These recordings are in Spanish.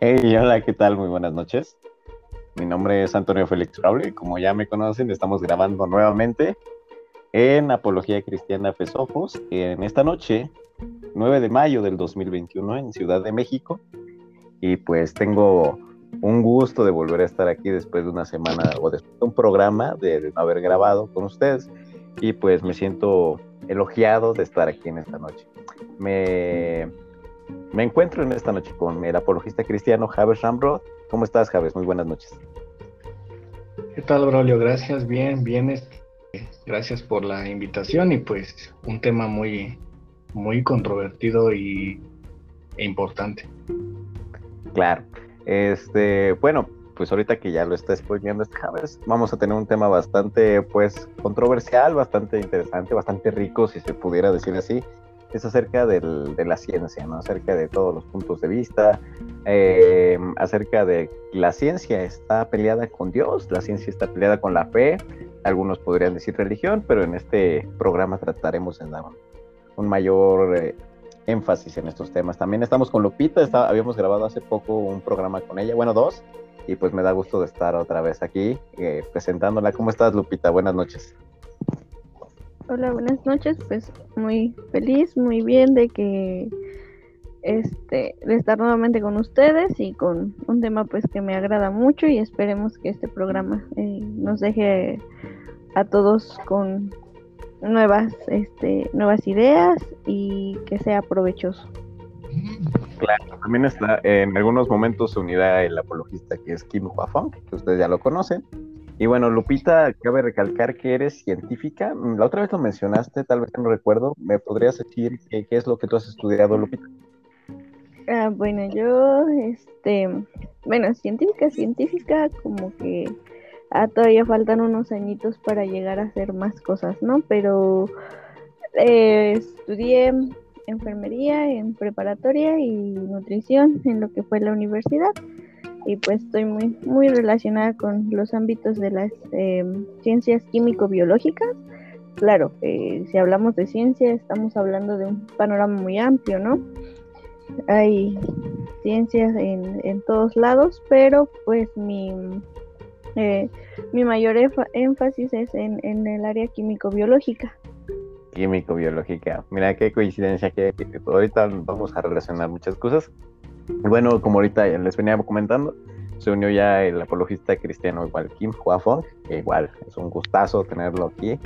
Hey, hola, ¿qué tal? Muy buenas noches. Mi nombre es Antonio Félix Raúl y como ya me conocen, estamos grabando nuevamente en Apología Cristiana Fesofos en esta noche, 9 de mayo del 2021 en Ciudad de México. Y pues tengo un gusto de volver a estar aquí después de una semana o después de un programa de no haber grabado con ustedes. Y pues me siento elogiado de estar aquí en esta noche. Me, me encuentro en esta noche con el apologista cristiano Javes Rambrod. ¿Cómo estás, Javes? Muy buenas noches. ¿Qué tal, Braulio? Gracias, bien, bien. Este, gracias por la invitación y pues un tema muy, muy controvertido y, e importante. Claro. Este, bueno, pues ahorita que ya lo está exponiendo este Javes, vamos a tener un tema bastante, pues, controversial, bastante interesante, bastante rico, si se pudiera decir así. Es acerca del, de la ciencia, ¿no? Acerca de todos los puntos de vista, eh, acerca de la ciencia está peleada con Dios, la ciencia está peleada con la fe, algunos podrían decir religión, pero en este programa trataremos dar un, mayor eh, énfasis en estos temas. También estamos con Lupita, habíamos grabado hace poco un programa con ella, bueno, dos, y pues me da gusto de estar otra vez aquí eh, presentándola. ¿Cómo estás, Lupita? Buenas noches. Hola, buenas noches. Pues muy feliz, muy bien de que este de estar nuevamente con ustedes y con un tema pues que me agrada mucho y esperemos que este programa eh, nos deje a todos con nuevas, este, nuevas ideas y que sea provechoso. Claro, también está en algunos momentos se unirá el apologista que es Kim Huafong, que ustedes ya lo conocen. Y bueno, Lupita, cabe recalcar que eres científica. La otra vez lo mencionaste, tal vez no recuerdo. ¿Me podrías decir qué, es lo que tú has estudiado, Lupita? Ah, bueno, yo, este, bueno, científica, científica, como que ah, todavía faltan unos añitos para llegar a hacer más cosas, ¿no? Pero eh, estudié enfermería en preparatoria y nutrición en lo que fue la universidad y pues estoy muy muy relacionada con los ámbitos de las eh, ciencias químico-biológicas. Claro, eh, si hablamos de ciencia estamos hablando de un panorama muy amplio, ¿no? Hay ciencias en, en todos lados, pero pues mi eh, mi mayor énfasis es en, el área químico-biológica. Químico-biológica. Mira qué coincidencia que, ahorita vamos a relacionar muchas cosas. Bueno, como ahorita les venía comentando, se unió ya el apologista cristiano igual Kim Huafong, que igual es un gustazo tenerlo aquí.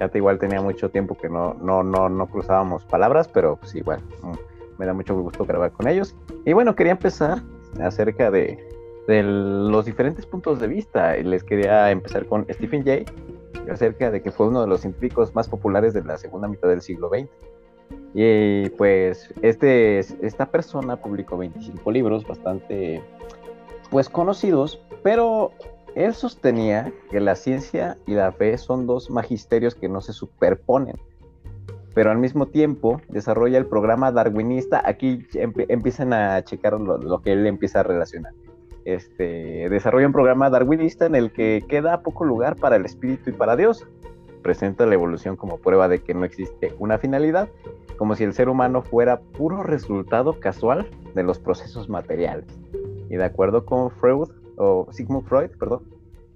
Ya te igual tenía mucho tiempo que no, no, no, no cruzábamos palabras, pero pues igual mm, me da mucho gusto grabar con ellos. Y bueno, quería empezar acerca de, de los diferentes puntos de vista. Les quería empezar con Stephen Jay, acerca de que fue uno de los científicos más populares de la segunda mitad del siglo XX. Y pues este, esta persona publicó 25 libros bastante pues conocidos, pero él sostenía que la ciencia y la fe son dos magisterios que no se superponen, pero al mismo tiempo desarrolla el programa darwinista. Aquí empiezan a checar lo que él empieza a relacionar este, desarrolla un programa darwinista en el que queda poco lugar para el espíritu y para Dios. Presenta la evolución como prueba de que no existe una finalidad, como si el ser humano fuera puro resultado casual de los procesos materiales. Y de acuerdo con Freud, o Sigmund Freud, perdón,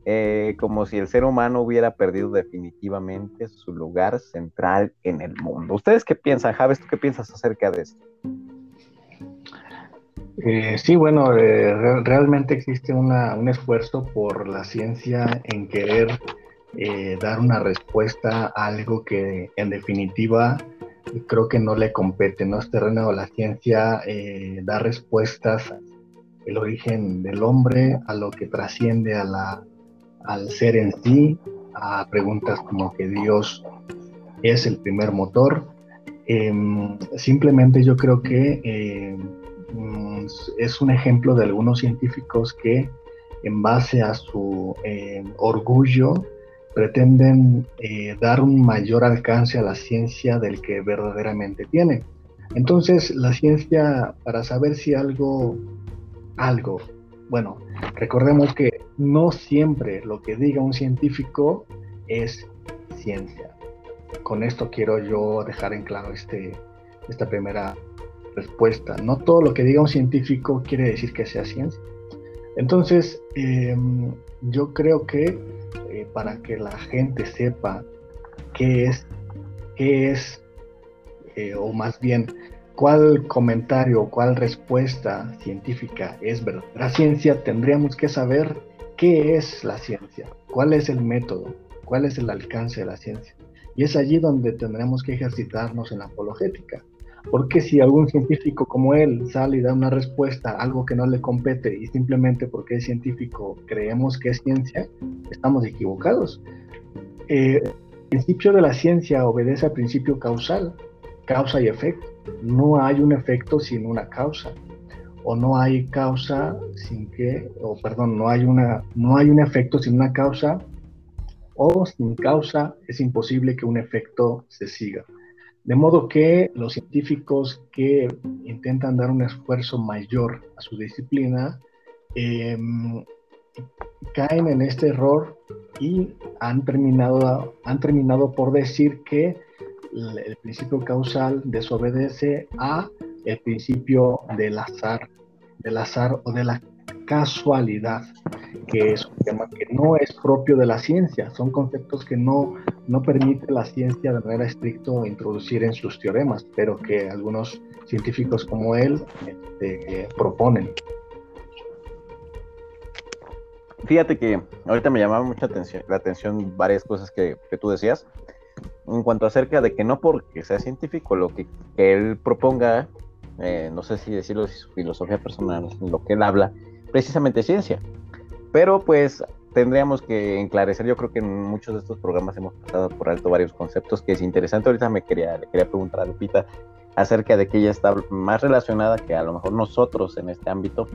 eh, como si el ser humano hubiera perdido definitivamente su lugar central en el mundo. ¿Ustedes qué piensan, Javes? ¿Tú qué piensas acerca de esto? Eh, sí, bueno, eh, realmente existe un esfuerzo por la ciencia en querer dar una respuesta a algo que en definitiva creo que no le compete, no es terreno de la ciencia dar respuestas el origen del hombre, a lo que trasciende a la, al ser en sí, a preguntas como que Dios es el primer motor. Em, simplemente yo creo que Mm, es un ejemplo de algunos científicos que en base a su eh, orgullo pretenden eh, dar un mayor alcance a la ciencia del que verdaderamente tiene. Entonces, la ciencia, para saber si algo, algo, bueno, recordemos que no siempre lo que diga un científico es ciencia. Con esto quiero yo dejar en claro este, esta primera respuesta. No todo lo que diga un científico quiere decir que sea ciencia. Entonces, em, yo creo que eh, para que la gente sepa qué es, qué es, eh, o más bien, cuál comentario, cuál respuesta científica es verdadera ciencia, tendríamos que saber qué es la ciencia, cuál es el método, cuál es el alcance de la ciencia. Y es allí donde tendremos que ejercitarnos en la apologética. Porque si algún científico como él sale y da una respuesta algo que no le compete y simplemente porque es científico creemos que es ciencia, estamos equivocados. Eh, el principio de la ciencia obedece al principio causal, causa y efecto. No hay un efecto sin una causa o no hay causa sin que, o perdón, no hay una, no hay un efecto sin una causa o sin causa es imposible que un efecto se siga. De modo que los científicos que intentan dar un esfuerzo mayor a su disciplina em, caen en este error y han terminado, han terminado por decir que el principio causal desobedece a el principio del azar, del azar o de la casualidad, que es un tema que no es propio de la ciencia, son conceptos que no, no permite la ciencia de manera estricta introducir en sus teoremas, pero que algunos científicos como él este, proponen. Fíjate que ahorita me llamaba mucha atención, la atención varias cosas que, que tú decías en cuanto acerca de que no porque sea científico lo que, que él proponga, eh, no sé si decirlo, si su filosofía personal, lo que él habla, precisamente ciencia. Pero pues tendríamos que enclarecer, yo creo que en muchos de estos programas hemos pasado por alto varios conceptos que es interesante. Ahorita me quería, le quería preguntar a Lupita acerca de que ella está más relacionada que a lo mejor nosotros en este ámbito.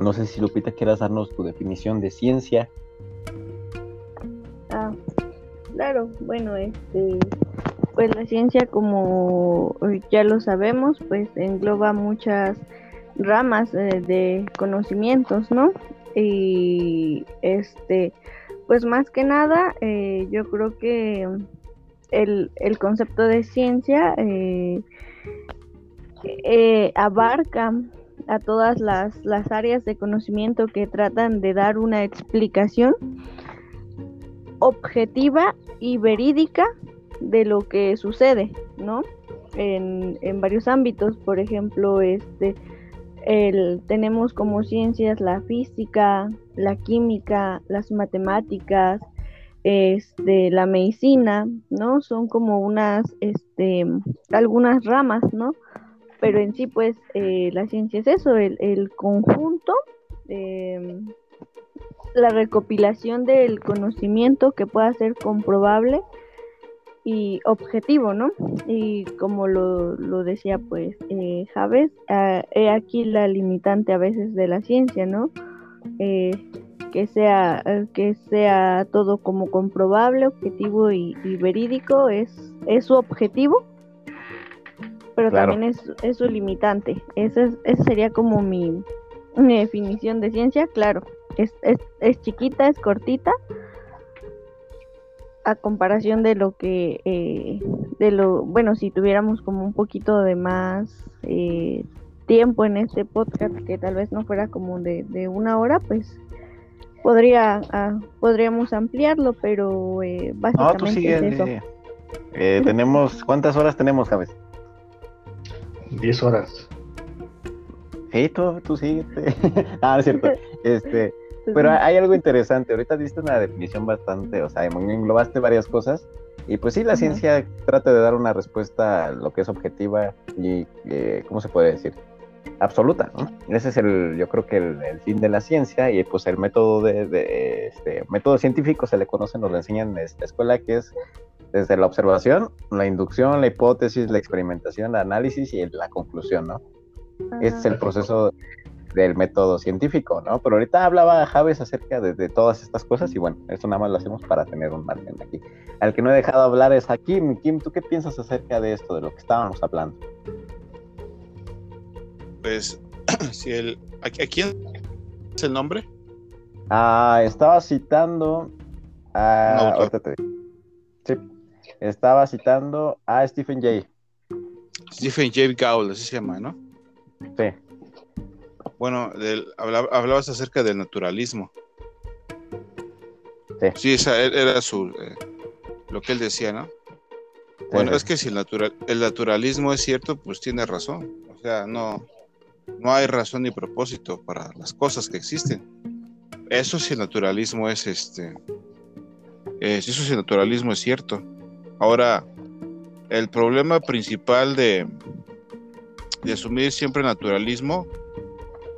No sé si Lupita quieras darnos tu definición de ciencia. Ah, claro, bueno, este, pues la ciencia como ya lo sabemos, pues engloba muchas ramas eh, de conocimientos, ¿no? Y este, pues más que nada, eh, yo creo que el, concepto de ciencia eh, abarca a todas las, las áreas de conocimiento que tratan de dar una explicación objetiva y verídica de lo que sucede, ¿no? En, en varios ámbitos, por ejemplo, este, el, tenemos como ciencias la física, la química, las matemáticas, este, la medicina, ¿no? Son como unas, este, algunas ramas, ¿no? Pero en sí, pues, eh, la ciencia es eso, el, conjunto, em, la recopilación del conocimiento que pueda ser comprobable y objetivo, ¿no? Y como lo, decía pues eh, Javes, ah, he aquí la limitante a veces de la ciencia, ¿no? Eh, que sea que sea todo como comprobable, objetivo y, verídico es, es su objetivo, pero también es, es, su limitante. Esa, esa sería como mi, mi, definición de ciencia, claro. Es, es, es chiquita, es cortita, a comparación de lo que, eh, de lo, bueno, si tuviéramos como un poquito de más eh, tiempo en este podcast, que tal vez no fuera como de, una hora, pues podría, ah, podríamos ampliarlo, pero eh, básicamente es eso. tenemos, ¿cuántas horas tenemos, Javes? Diez horas. Sí, tú, tú sí. ah, es cierto. Este, pero hay algo interesante, ahorita diste una definición bastante, o sea, englobaste varias cosas y pues sí, la ciencia trata de dar una respuesta a lo que es objetiva y, eh, ¿cómo se puede decir? Absoluta, ¿no? Ese es el, yo creo que el, fin de la ciencia y pues el método de, este, método científico se le conoce, nos lo enseñan en esta escuela que es desde la observación, la inducción, la hipótesis, la experimentación, el análisis y la conclusión, ¿no? Este es el proceso del método científico, ¿no? Pero ahorita hablaba Javes acerca de, todas estas cosas y bueno, eso nada más lo hacemos para tener un margen aquí. Al que no he dejado hablar es a Kim. Kim, ¿tú qué piensas acerca de esto, de lo que estábamos hablando? Pues, si el, ¿a, quién es el nombre? Ah, estaba citando a... sí, estaba citando a Stephen Jay. Stephen Jay Gould, así se llama, ¿no? Sí. Bueno, del- hablabas acerca del naturalismo. Sí. Sí, esa e- era su, eh, lo que él decía, ¿no? Bueno, sí. es que si el, natural, el naturalismo es cierto, pues tiene razón. O sea, no, no hay razón ni propósito para las cosas que existen. Eso si el naturalismo es este. eh, eso si el naturalismo es cierto. Ahora, el problema principal de, de asumir siempre naturalismo,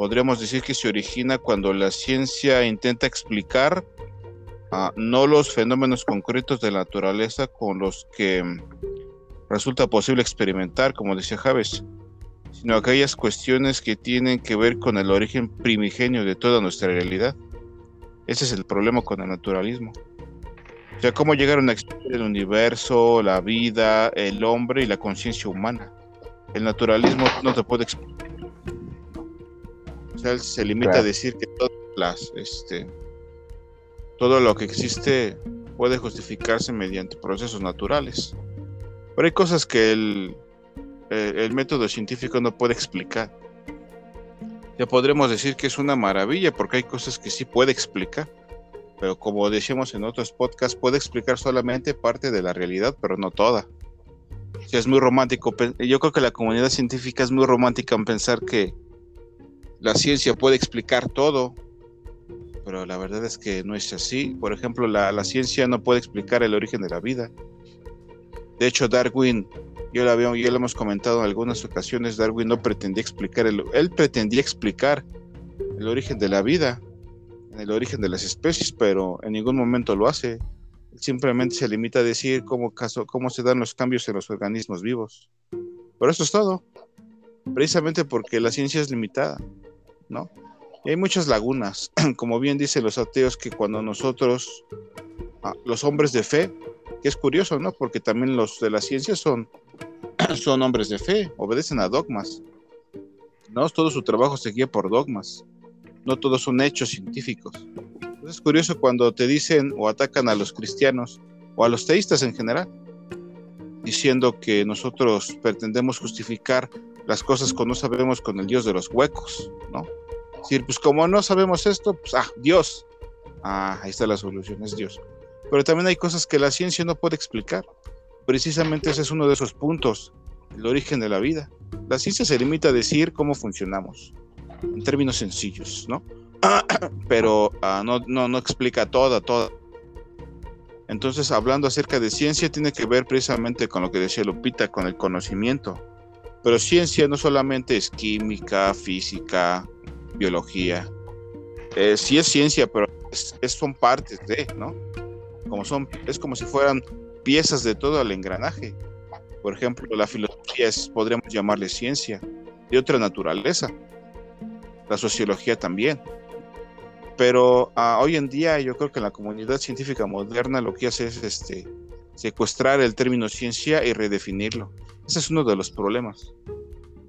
podríamos decir que se origina cuando la ciencia intenta explicar ah, no los fenómenos concretos de la naturaleza con los que mm, resulta posible experimentar, como decía Javes, sino aquellas cuestiones que tienen que ver con el origen primigenio de toda nuestra realidad. Ese es el problema con el naturalismo. O sea, cómo llegaron a explicar el universo, la vida, el hombre y la conciencia humana. El naturalismo no te puede explicar. O sea, él se limita a decir que todas las, este, todo lo que existe puede justificarse mediante procesos naturales. Pero hay cosas que el, el- el método científico no puede explicar. Ya podremos decir que es una maravilla porque hay cosas que sí puede explicar. Pero como decíamos en otros podcasts, puede explicar solamente parte de la realidad, pero no toda. Es muy romántico. Yo creo que la comunidad científica es muy romántica en pensar que la ciencia puede explicar todo, pero la verdad es que no es así. Por ejemplo, la, ciencia no puede explicar el origen de la vida. De hecho, Darwin, yo lo, había, ya lo hemos comentado en algunas ocasiones, Darwin no pretendía explicar, el, él pretendía explicar el origen de la vida, el origen de las especies, pero en ningún momento lo hace. Simplemente se limita a decir cómo, caso, cómo se dan los cambios en los organismos vivos. Pero eso es todo. Precisamente porque la ciencia es limitada, ¿no? Y hay muchas lagunas, como bien dicen los ateos, que cuando nosotros, ah, los hombres de fe, que es curioso, ¿no? Porque también los de la ciencia son, son hombres de fe, obedecen a dogmas. No, todo su trabajo se guía por dogmas. No todos son hechos científicos. Es curioso cuando te dicen o atacan a los cristianos o a los teístas en general, diciendo que nosotros pretendemos justificar las cosas que no sabemos con el Dios de los huecos, ¿no? Es decir, pues como no sabemos esto, pues ah, Dios. Ah, ahí está la solución, es Dios. Pero también hay cosas que la ciencia no puede explicar. Precisamente ese es uno de esos puntos, el origen de la vida. La ciencia se limita a decir cómo funcionamos, en términos sencillos, ¿no? Pero ah, no, no, no explica toda, toda. Entonces, hablando acerca de ciencia, tiene que ver precisamente con lo que decía Lupita, con el conocimiento. Pero ciencia no solamente es química, física, biología. Eh, sí es ciencia, pero es- son partes de, ¿no? Como son, es como si fueran piezas de todo el engranaje. Por ejemplo, la filosofía podríamos llamarle ciencia, de otra naturaleza. La sociología también. Pero ah, hoy en día yo creo que la comunidad científica moderna lo que hace es este, secuestrar el término ciencia y redefinirlo. Ese es uno de los problemas.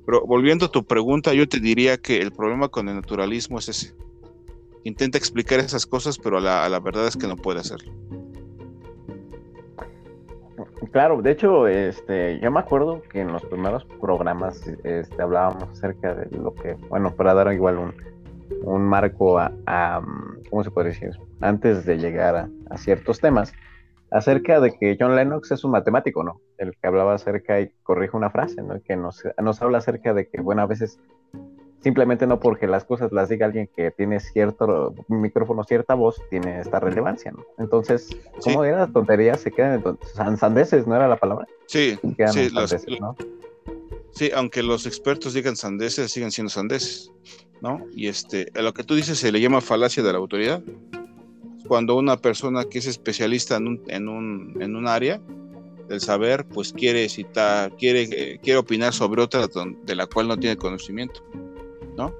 Pero volviendo a tu pregunta, yo te diría que el problema con el naturalismo es ese. Intenta explicar esas cosas, pero a la, la verdad es que no puede hacerlo. Claro, de hecho, este, yo me acuerdo que en los primeros programas este, hablábamos acerca de lo que, bueno, para dar igual un, un marco a, ¿cómo se puede decir? Antes de llegar a ciertos temas, acerca de que John Lennox es un matemático, ¿no? El que hablaba acerca y corrige una frase, ¿no? Que nos, nos habla acerca de que, bueno, a veces simplemente no porque las cosas las diga alguien que tiene cierto micrófono, cierta voz, tiene esta relevancia, ¿no? Entonces, ¿cómo Sí. era? Tonterías se quedan entonces, san- sandeces, ¿no era la palabra? Sí, sí, los- ¿no? sí, aunque los expertos digan sandeces, siguen siendo sandeces, ¿no? Y este, a lo que tú dices se le llama falacia de la autoridad. Cuando una persona que es especialista en un, en un, en un área del saber, pues quiere citar, quiere, eh, quiere opinar sobre otra de la cual no tiene conocimiento, ¿no?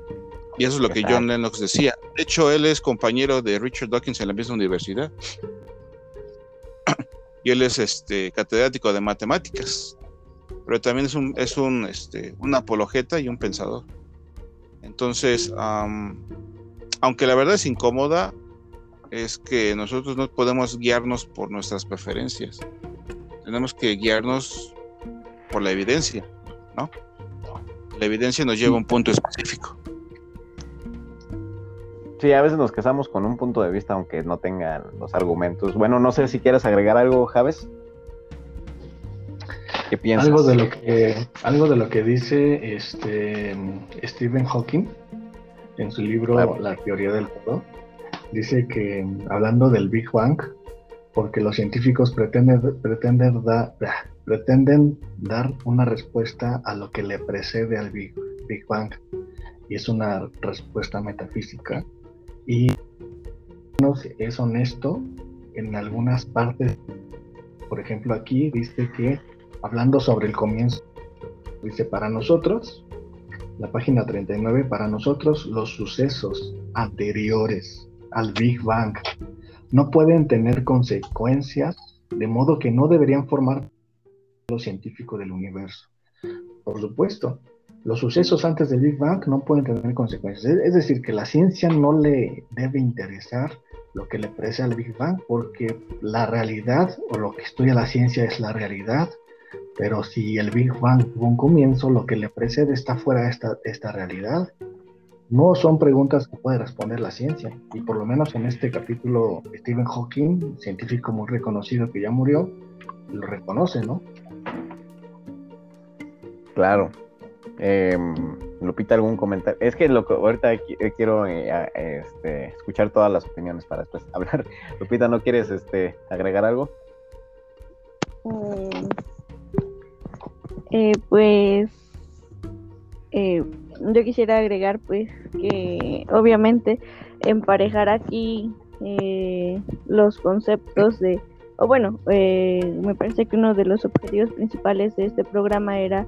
Y eso es lo que John. Lennox decía. De hecho, él es compañero de Richard Dawkins en la misma universidad. y él es este catedrático de matemáticas pero también es un, es un, este, un apologeta y un pensador. Entonces, am, aunque la verdad es incómoda, es que nosotros no podemos guiarnos por nuestras preferencias. Tenemos que guiarnos por la evidencia. ¿no? La evidencia nos lleva a un punto específico. Sí, a veces nos casamos con un punto de vista aunque no tengan los argumentos. Bueno, no sé si quieres agregar algo, Javes. ¿Qué piensas? Algo de lo que, algo de lo que dice este Stephen Hawking en su libro La teoría del todo, dice que hablando del Big Bang, porque los científicos pretenden, pretenden, pretenden dar una respuesta a lo que le precede al Big, Big Bang, y es una respuesta metafísica, y es honesto en algunas partes. Por ejemplo, aquí dice que, hablando sobre el comienzo, dice, para nosotros, la página 39, para nosotros los sucesos anteriores al Big Bang no pueden tener consecuencias, de modo que no deberían formar lo científico del universo. Por supuesto, los sucesos antes del Big Bang no pueden tener consecuencias. Es decir, que la ciencia no le debe interesar lo que le precede al Big Bang, porque la realidad o lo que estudia la ciencia es la realidad, pero si el Big Bang tuvo un comienzo, lo que le precede está fuera de esta realidad. No son preguntas que puede responder la ciencia. Y por lo menos en este capítulo, Stephen Hawking, científico muy reconocido que ya murió, lo reconoce, ¿no? Claro, eh, Lupita, algún comentario. Es que lo que ahorita eh, quiero eh, este, escuchar todas las opiniones para después hablar. Lupita, ¿no quieres este, agregar algo? Mm, eh, pues yo quisiera agregar pues que obviamente emparejar aquí los conceptos de, o bueno, me parece que uno de los objetivos principales de este programa era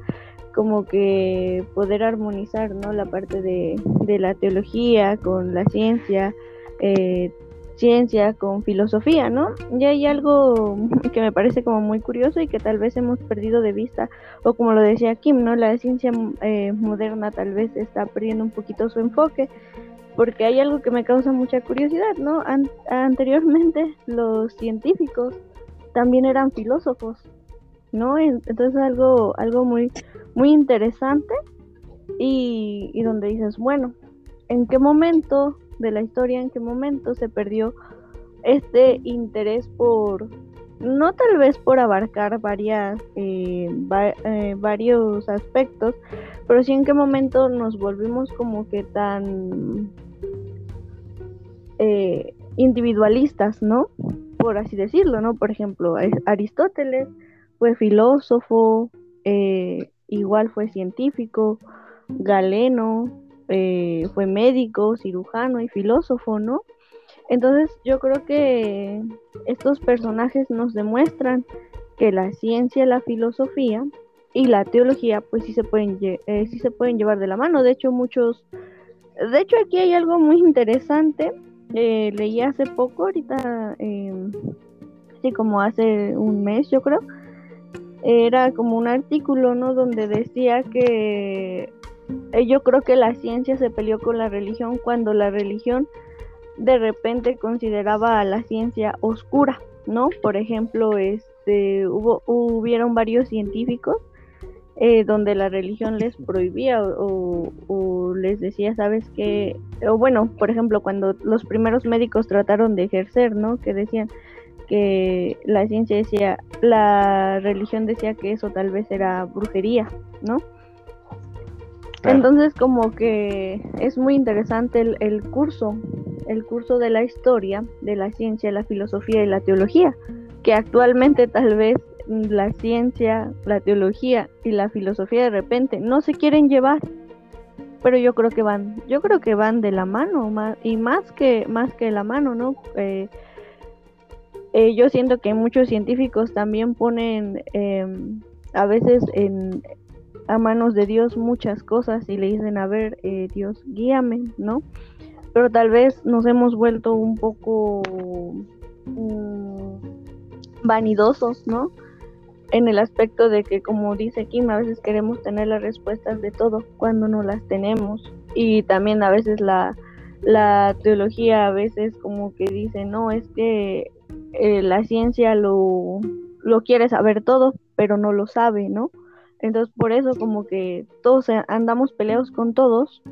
como que poder armonizar ¿no? la parte de, la teología con la ciencia, eh, ciencia con filosofía, ¿no? Y hay algo que me parece como muy curioso y que tal vez hemos perdido de vista, o como lo decía Kim, ¿no? La ciencia eh, moderna tal vez está perdiendo un poquito su enfoque, porque hay algo que me causa mucha curiosidad, ¿no? anteriormente los científicos también eran filósofos, ¿no? Entonces algo, algo muy, muy interesante y, y donde dices, bueno, ¿en qué momento de la historia, en qué momento se perdió este interés por, no tal vez por abarcar varias, eh, eh, varios aspectos, pero sí en qué momento nos volvimos como que tan eh, individualistas, ¿no? Por así decirlo, ¿no? Por ejemplo, Aristóteles fue filósofo, igual fue científico, Galeno eh, fue médico, cirujano y filósofo, ¿no? Entonces yo creo que estos personajes nos demuestran que la ciencia, la filosofía y la teología pues sí se pueden, eh, sí se pueden llevar de la mano. De hecho muchos, de hecho aquí hay algo muy interesante. leí hace poco, ahorita, sí como hace un mes yo creo, era como un artículo, ¿no? Donde decía que eh, yo creo que la ciencia se peleó con la religión cuando la religión de repente consideraba a la ciencia oscura, ¿no? Por ejemplo, este, hubo, hubieron varios científicos eh, donde la religión les prohibía o, o, les decía, sabes qué? o bueno, por ejemplo, cuando los primeros médicos trataron de ejercer, ¿no? Que decían, que la ciencia decía, la religión decía que eso tal vez era brujería, ¿no? Entonces como que es muy interesante el, el, curso, el curso de la historia, de la ciencia, la filosofía y la teología, que actualmente tal vez la ciencia, la teología y la filosofía de repente no se quieren llevar, pero yo creo que van, yo creo que van de la mano y más que más que la mano, ¿no? Eh, eh, yo siento que muchos científicos también ponen em, a veces en, a manos de Dios muchas cosas y le dicen, a ver, eh, Dios, guíame, ¿no? Pero tal vez nos hemos vuelto un poco mm, vanidosos, ¿no? En el aspecto de que, como dice Kim, a veces queremos tener las respuestas de todo cuando no las tenemos. Y también a veces la, la teología a veces como que dice, no, es que eh, la ciencia lo, lo quiere saber todo, pero no lo sabe, ¿no? Entonces, por eso como que todos andamos peleados con todos,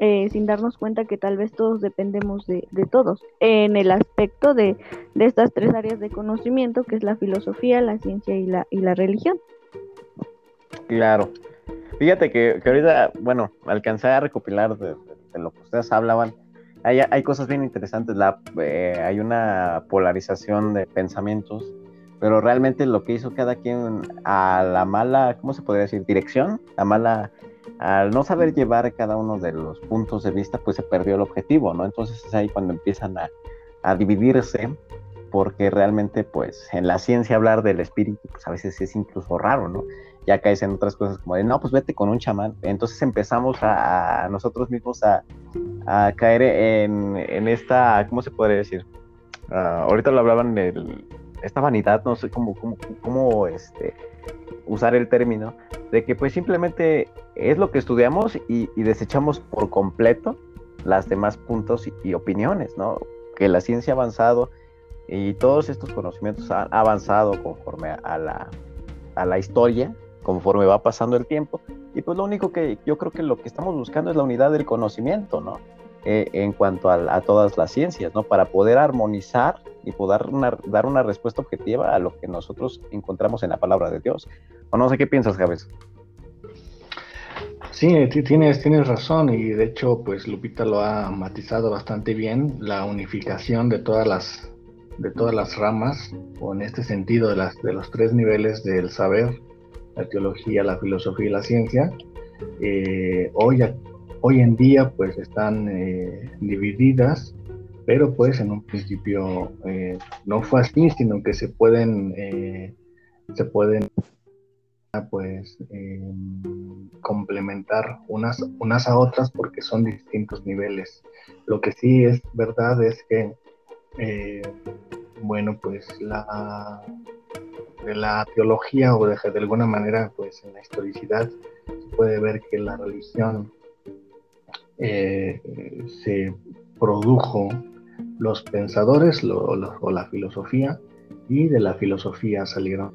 eh, sin darnos cuenta que tal vez todos dependemos de, todos, en el aspecto de, estas tres áreas de conocimiento, que es la filosofía, la ciencia y la, y la religión. Claro. Fíjate que, ahorita, bueno, alcancé a recopilar de, lo que ustedes hablaban. Hay, hay cosas bien interesantes. La, eh, hay una polarización de pensamientos pero realmente lo que hizo cada quien a la mala, ¿cómo se podría decir? Dirección, a mala, al no saber llevar cada uno de los puntos de vista, pues se perdió el objetivo, ¿no? Entonces es ahí cuando empiezan a, a dividirse, porque realmente, pues, en la ciencia hablar del espíritu, pues a veces es incluso raro, ¿no? Ya caes en otras cosas como de, no, pues vete con un chamán. Entonces empezamos a, nosotros mismos a, a caer en, en, esta, ¿cómo se podría decir? Uh, ahorita lo hablaban del esta vanidad, no sé cómo, cómo, este, usar el término, de que pues simplemente es lo que estudiamos y, desechamos por completo las demás puntos y, opiniones, ¿no? Que la ciencia ha avanzado y todos estos conocimientos han avanzado conforme a la, a la historia, conforme va pasando el tiempo. Y pues lo único que yo creo que lo que estamos buscando es la unidad del conocimiento, ¿no? Eh, en cuanto a, todas las ciencias, ¿no? Para poder armonizar y poder dar una respuesta objetiva a lo que nosotros encontramos en la palabra de Dios. O no sé qué piensas, Javes. Sí, tienes, tienes razón y de hecho, pues Lupita lo ha matizado bastante bien, la unificación de todas las, de todas las ramas, o en este sentido de, las, de los tres niveles del saber, la teología, la filosofía y la ciencia. Eh, hoy Hoy en día pues están eh, divididas, pero pues en un principio eh, no fue así, sino que se pueden, eh, se pueden pues complementar unas, unas a otras porque son distintos niveles. Lo que sí es verdad es que, bueno, pues la, la teología o de, de alguna manera, pues en la historicidad se puede ver que la religión eh, se produjo los pensadores o la filosofía y de la filosofía salieron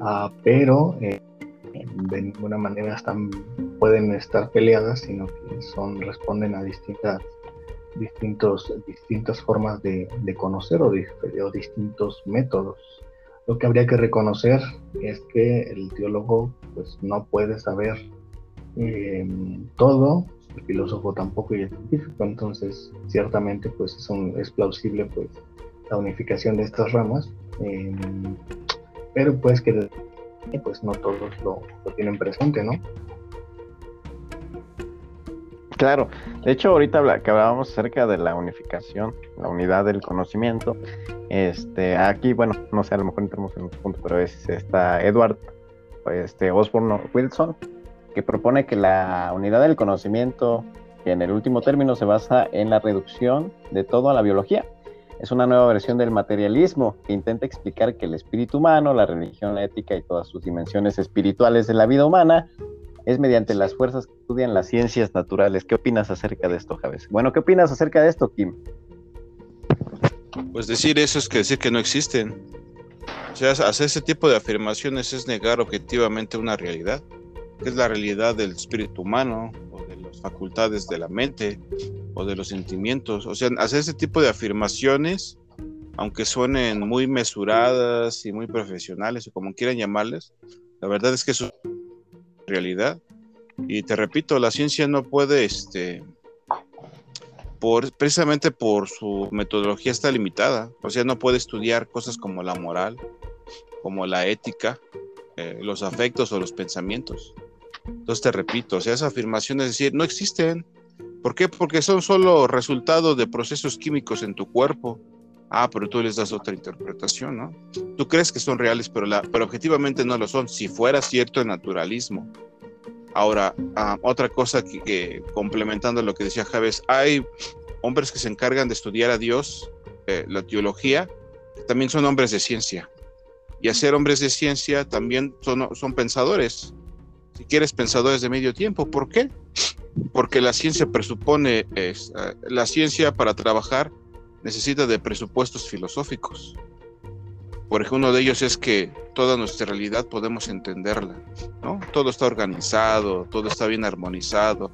ah, pero eh, de ninguna manera están, pueden estar peleadas sino que son responden a distintas distintos distintas formas de, conocer o, o distintos métodos. Lo que habría que reconocer es que el teólogo pues no puede saber eh, todo, el filósofo tampoco y el científico, entonces ciertamente pues es, es plausible pues la unificación de estas ramas, eh, pero pues que pues no todos lo, tienen presente, ¿no? Claro, de hecho ahorita que hablábamos acerca de la unificación, la unidad del conocimiento, este, aquí, bueno, no sé, a lo mejor entramos en un punto, pero es esta Edward, este, Osborne Wilson, que propone que la unidad del conocimiento, que en el último término se basa en la reducción de todo a la biología, es una nueva versión del materialismo que intenta explicar que el espíritu humano, la religión, la ética y todas sus dimensiones espirituales de la vida humana es mediante las fuerzas que estudian las ciencias naturales. ¿Qué opinas acerca de esto, Javes? Bueno, ¿qué opinas acerca de esto, Kim? Pues decir eso es que decir que no existen. O sea, hacer ese tipo de afirmaciones es negar objetivamente una realidad es la realidad del espíritu humano o de las facultades de la mente o de los sentimientos. O sea, hacer ese tipo de afirmaciones, aunque suenen muy mesuradas y muy profesionales o como quieran llamarles, la verdad es que es realidad. Y te repito, la ciencia no puede, este, por, precisamente por su metodología está limitada. O sea, no puede estudiar cosas como la moral, como la ética, eh, los afectos o los pensamientos. Entonces te repito, o sea, esa afirmación es decir, no existen. ¿Por qué? Porque son solo resultados de procesos químicos en tu cuerpo. Ah, pero tú les das otra interpretación, ¿no? Tú crees que son reales, pero, la, pero objetivamente no lo son. Si fuera cierto el naturalismo. Ahora, ah, otra cosa que, complementando lo que decía Javes, hay hombres que se encargan de estudiar a Dios, eh, la teología, también son hombres de ciencia. Y hacer hombres de ciencia también son, son pensadores si quieres, pensadores de medio tiempo. ¿Por qué? Porque la ciencia presupone, es, la ciencia para trabajar necesita de presupuestos filosóficos. Por ejemplo, uno de ellos es que toda nuestra realidad podemos entenderla, ¿no? Todo está organizado, todo está bien armonizado,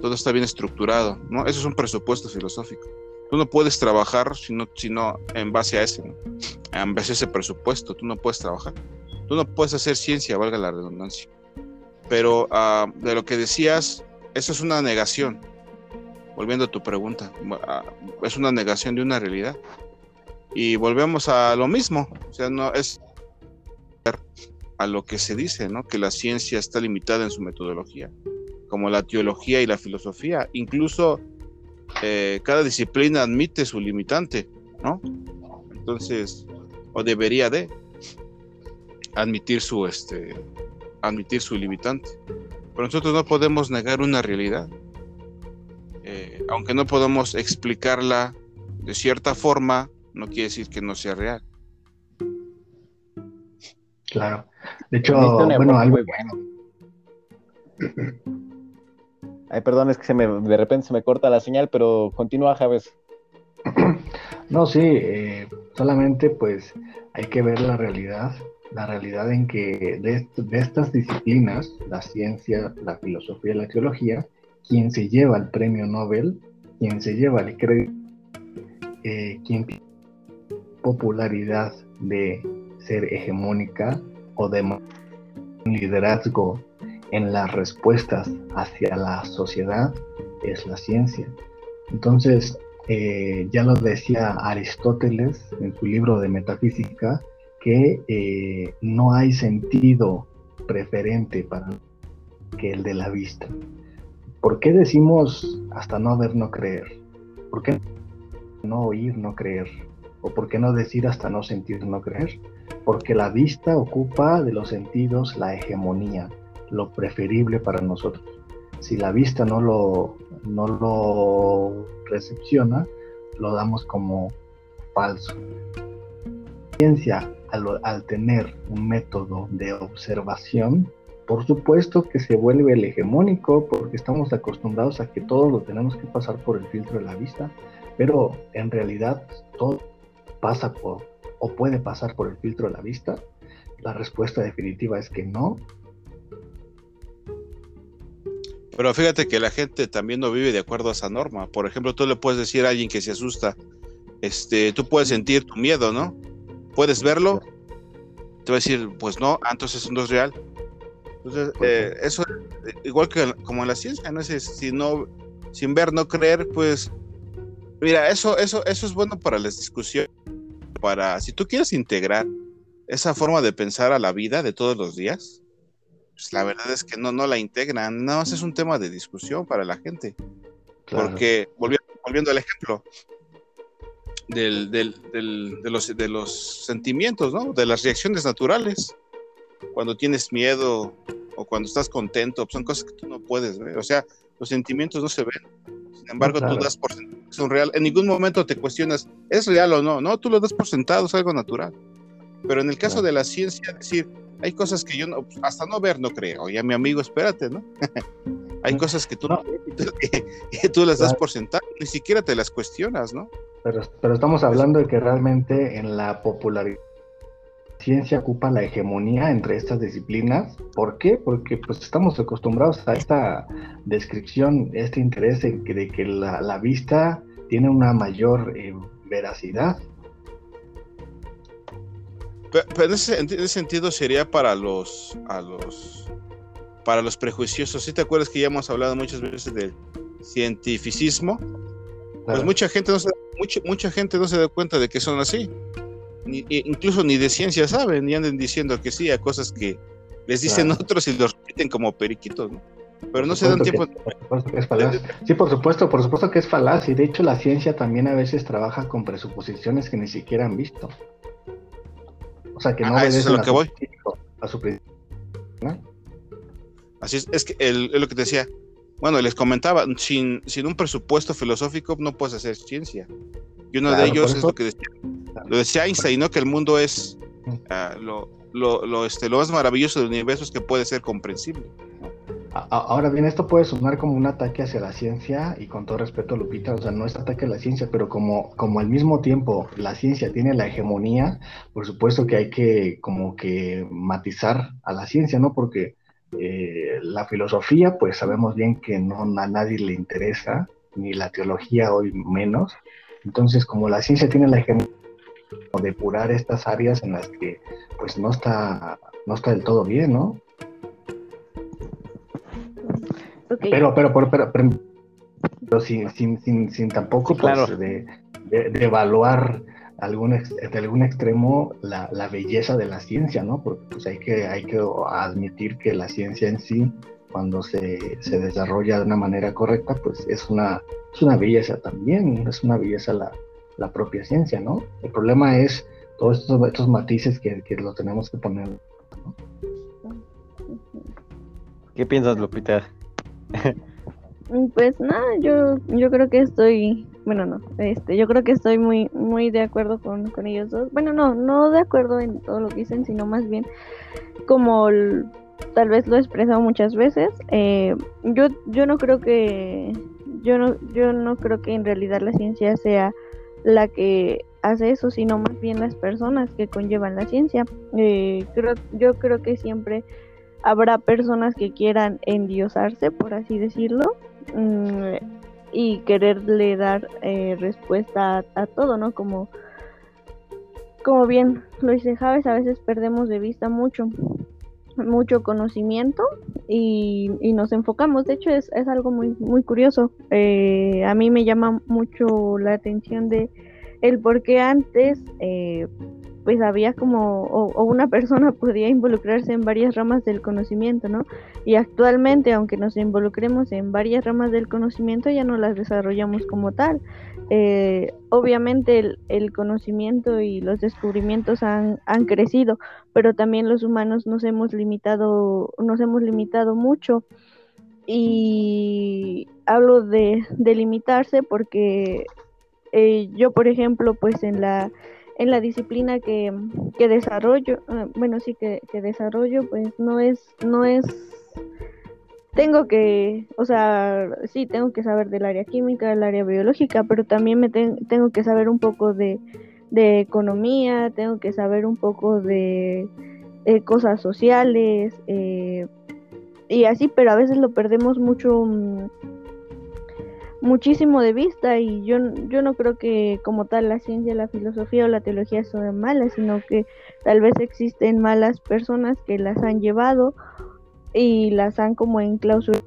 todo está bien estructurado, ¿no? Eso es un presupuesto filosófico. Tú no puedes trabajar sino, sino en base a ese, en base a ese presupuesto, tú no puedes trabajar. Tú no puedes hacer ciencia, valga la redundancia. Pero uh, de lo que decías, eso es una negación. Volviendo a tu pregunta, uh, es una negación de una realidad. Y volvemos a lo mismo, o sea, no es a lo que se dice, ¿no? Que la ciencia está limitada en su metodología, como la teología y la filosofía. Incluso eh, cada disciplina admite su limitante, ¿no? Entonces, o debería de admitir su, este, admitir su limitante. Pero nosotros no podemos negar una realidad. Eh, aunque no podamos explicarla de cierta forma, no quiere decir que no sea real. Claro. De hecho, bueno, algo bueno. Ay, perdón, es que se me, de repente se me corta la señal, pero continúa, Javes. No, sí, eh, solamente pues hay que ver la realidad la realidad en que de, estas disciplinas, la ciencia, la filosofía y la teología, quien se lleva el premio Nobel, quien se lleva el crédito, eh, quien tiene popularidad de ser hegemónica o de liderazgo en las respuestas hacia la sociedad es la ciencia. Entonces, eh, ya lo decía Aristóteles en su libro de Metafísica, que eh, no hay sentido preferente para que el de la vista. ¿Por qué decimos hasta no ver, no creer? ¿Por qué no oír, no creer? ¿O por qué no decir hasta no sentir, no creer? Porque la vista ocupa de los sentidos la hegemonía, lo preferible para nosotros. Si la vista no lo, no lo recepciona, lo damos como falso. Ciencia al, tener un método de observación, por supuesto que se vuelve el hegemónico porque estamos acostumbrados a que todo lo tenemos que pasar por el filtro de la vista, pero en realidad todo pasa por o puede pasar por el filtro de la vista. La respuesta definitiva es que no. Pero fíjate que la gente también no vive de acuerdo a esa norma. Por ejemplo, tú le puedes decir a alguien que se asusta, este, tú puedes sentir tu miedo, ¿no? Puedes verlo, te va a decir, pues no, ah, entonces no es real. Entonces, eh, eso, igual que como en la ciencia, ¿no? Es, si no, sin ver, no creer, pues, mira, eso, eso, eso es bueno para las discusiones, para, si tú quieres integrar esa forma de pensar a la vida de todos los días, pues la verdad es que no, no la integran, nada más es un tema de discusión para la gente. Porque, volviendo, volviendo al ejemplo, del, del, de, los, de los sentimientos, ¿no? De las reacciones naturales. Cuando tienes miedo o cuando estás contento, son cosas que tú no puedes ver. O sea, los sentimientos no se ven. Sin embargo, tú das por sentado que son real. En ningún momento te cuestionas, ¿es real o no? No, tú lo das por sentado, es algo natural. Pero en el caso de la ciencia, decir, hay cosas que yo no, hasta no ver no creo. Oye, mi amigo, espérate, ¿no? hay cosas que tú, no. que, tú las das por sentado, ni siquiera te las cuestionas, ¿no? Pero, pero estamos hablando de que realmente en la popularidad ciencia ocupa la hegemonía entre estas disciplinas. ¿Por qué? Porque pues estamos acostumbrados a esta descripción, este interés de que, la, vista tiene una mayor eh, veracidad. Pero, en, ese, sentido sería para los, a los, para los prejuiciosos. ¿Sí te acuerdas que ya hemos hablado muchas veces del cientificismo? Pues mucha gente no se mucha, mucha gente no se da cuenta de que son así. Ni, incluso ni de ciencia saben, y andan diciendo que sí a cosas que les dicen otros y los repiten como periquitos, ¿no? Pero no se dan tiempo. sí, por supuesto, por supuesto que es falaz. Y de hecho, la ciencia también a veces trabaja con presuposiciones que ni siquiera han visto. O sea, que no ah, es lo que voy. A su Así es, es que es lo que te decía. Bueno, les comentaba, sin, sin un presupuesto filosófico no puedes hacer ciencia. Y uno de ellos es lo que decía, lo decía Einstein, ¿no? Que el mundo es uh, lo, lo, lo, este, lo más maravilloso del universo es que puede ser comprensible. ahora bien, esto puede sonar como un ataque hacia la ciencia y con todo respeto, Lupita, o sea, no es ataque a la ciencia, pero como, como al mismo tiempo la ciencia tiene la hegemonía, por supuesto que hay que como que matizar a la ciencia, ¿no? Porque eh, la filosofía, pues sabemos bien que no a nadie le interesa, ni la teología hoy menos. Entonces, como la ciencia tiene la hegemonía de depurar estas áreas en las que pues no está, no está del todo bien, ¿no? Pero, pero, pero, pero, pero, sin, sin, sin, sin, tampoco pues, de, de, evaluar algún de algún extremo la, la, belleza de la ciencia, ¿no? Porque pues hay que, hay que admitir que la ciencia en sí, cuando se, se desarrolla de una manera correcta, pues es una, es una belleza también, es una belleza la, la propia ciencia, ¿no? El problema es todos estos, estos matices que, que lo tenemos que poner. ¿Qué piensas, Lupita? Pues nada, yo, yo creo que estoy, bueno no, este, yo creo que estoy muy, muy de acuerdo con, ellos dos. Bueno, no, no de acuerdo en todo lo que dicen, sino más bien como tal vez lo he expresado muchas veces. Eh, yo, yo no creo que, yo no, yo no creo que en realidad la ciencia sea la que hace eso, sino más bien las personas que conllevan la ciencia. Eh, creo, yo creo que siempre habrá personas que quieran endiosarse, por así decirlo, mm, y quererle dar eh, respuesta a, todo, ¿no? Como, como bien lo dice Javes, a veces perdemos de vista mucho, mucho conocimiento y, nos enfocamos. De hecho, es, es algo muy, muy curioso. Eh, a mí me llama mucho la atención de el por qué antes eh, pues había como, o, una persona podía involucrarse en varias ramas del conocimiento, ¿no? Y actualmente, aunque nos involucremos en varias ramas del conocimiento, ya no las desarrollamos como tal. Eh, obviamente el, conocimiento y los descubrimientos han, han, crecido, pero también los humanos nos hemos limitado, nos hemos limitado mucho. Y hablo de, de limitarse porque eh, yo, por ejemplo, pues en la en la disciplina que, que desarrollo, ah, bueno, sí que, desarrollo, pues no es, no es, tengo que, o sea, sí, tengo que saber del área química, del área biológica, pero también me tengo que saber un poco de, de, economía, tengo que saber un poco de, cosas sociales, eh, y así, pero a veces lo perdemos mucho mm, muchísimo de vista y yo, yo no creo que como tal la ciencia, la filosofía o la teología son malas, sino que tal vez existen malas personas que las han llevado y las han como enclausurado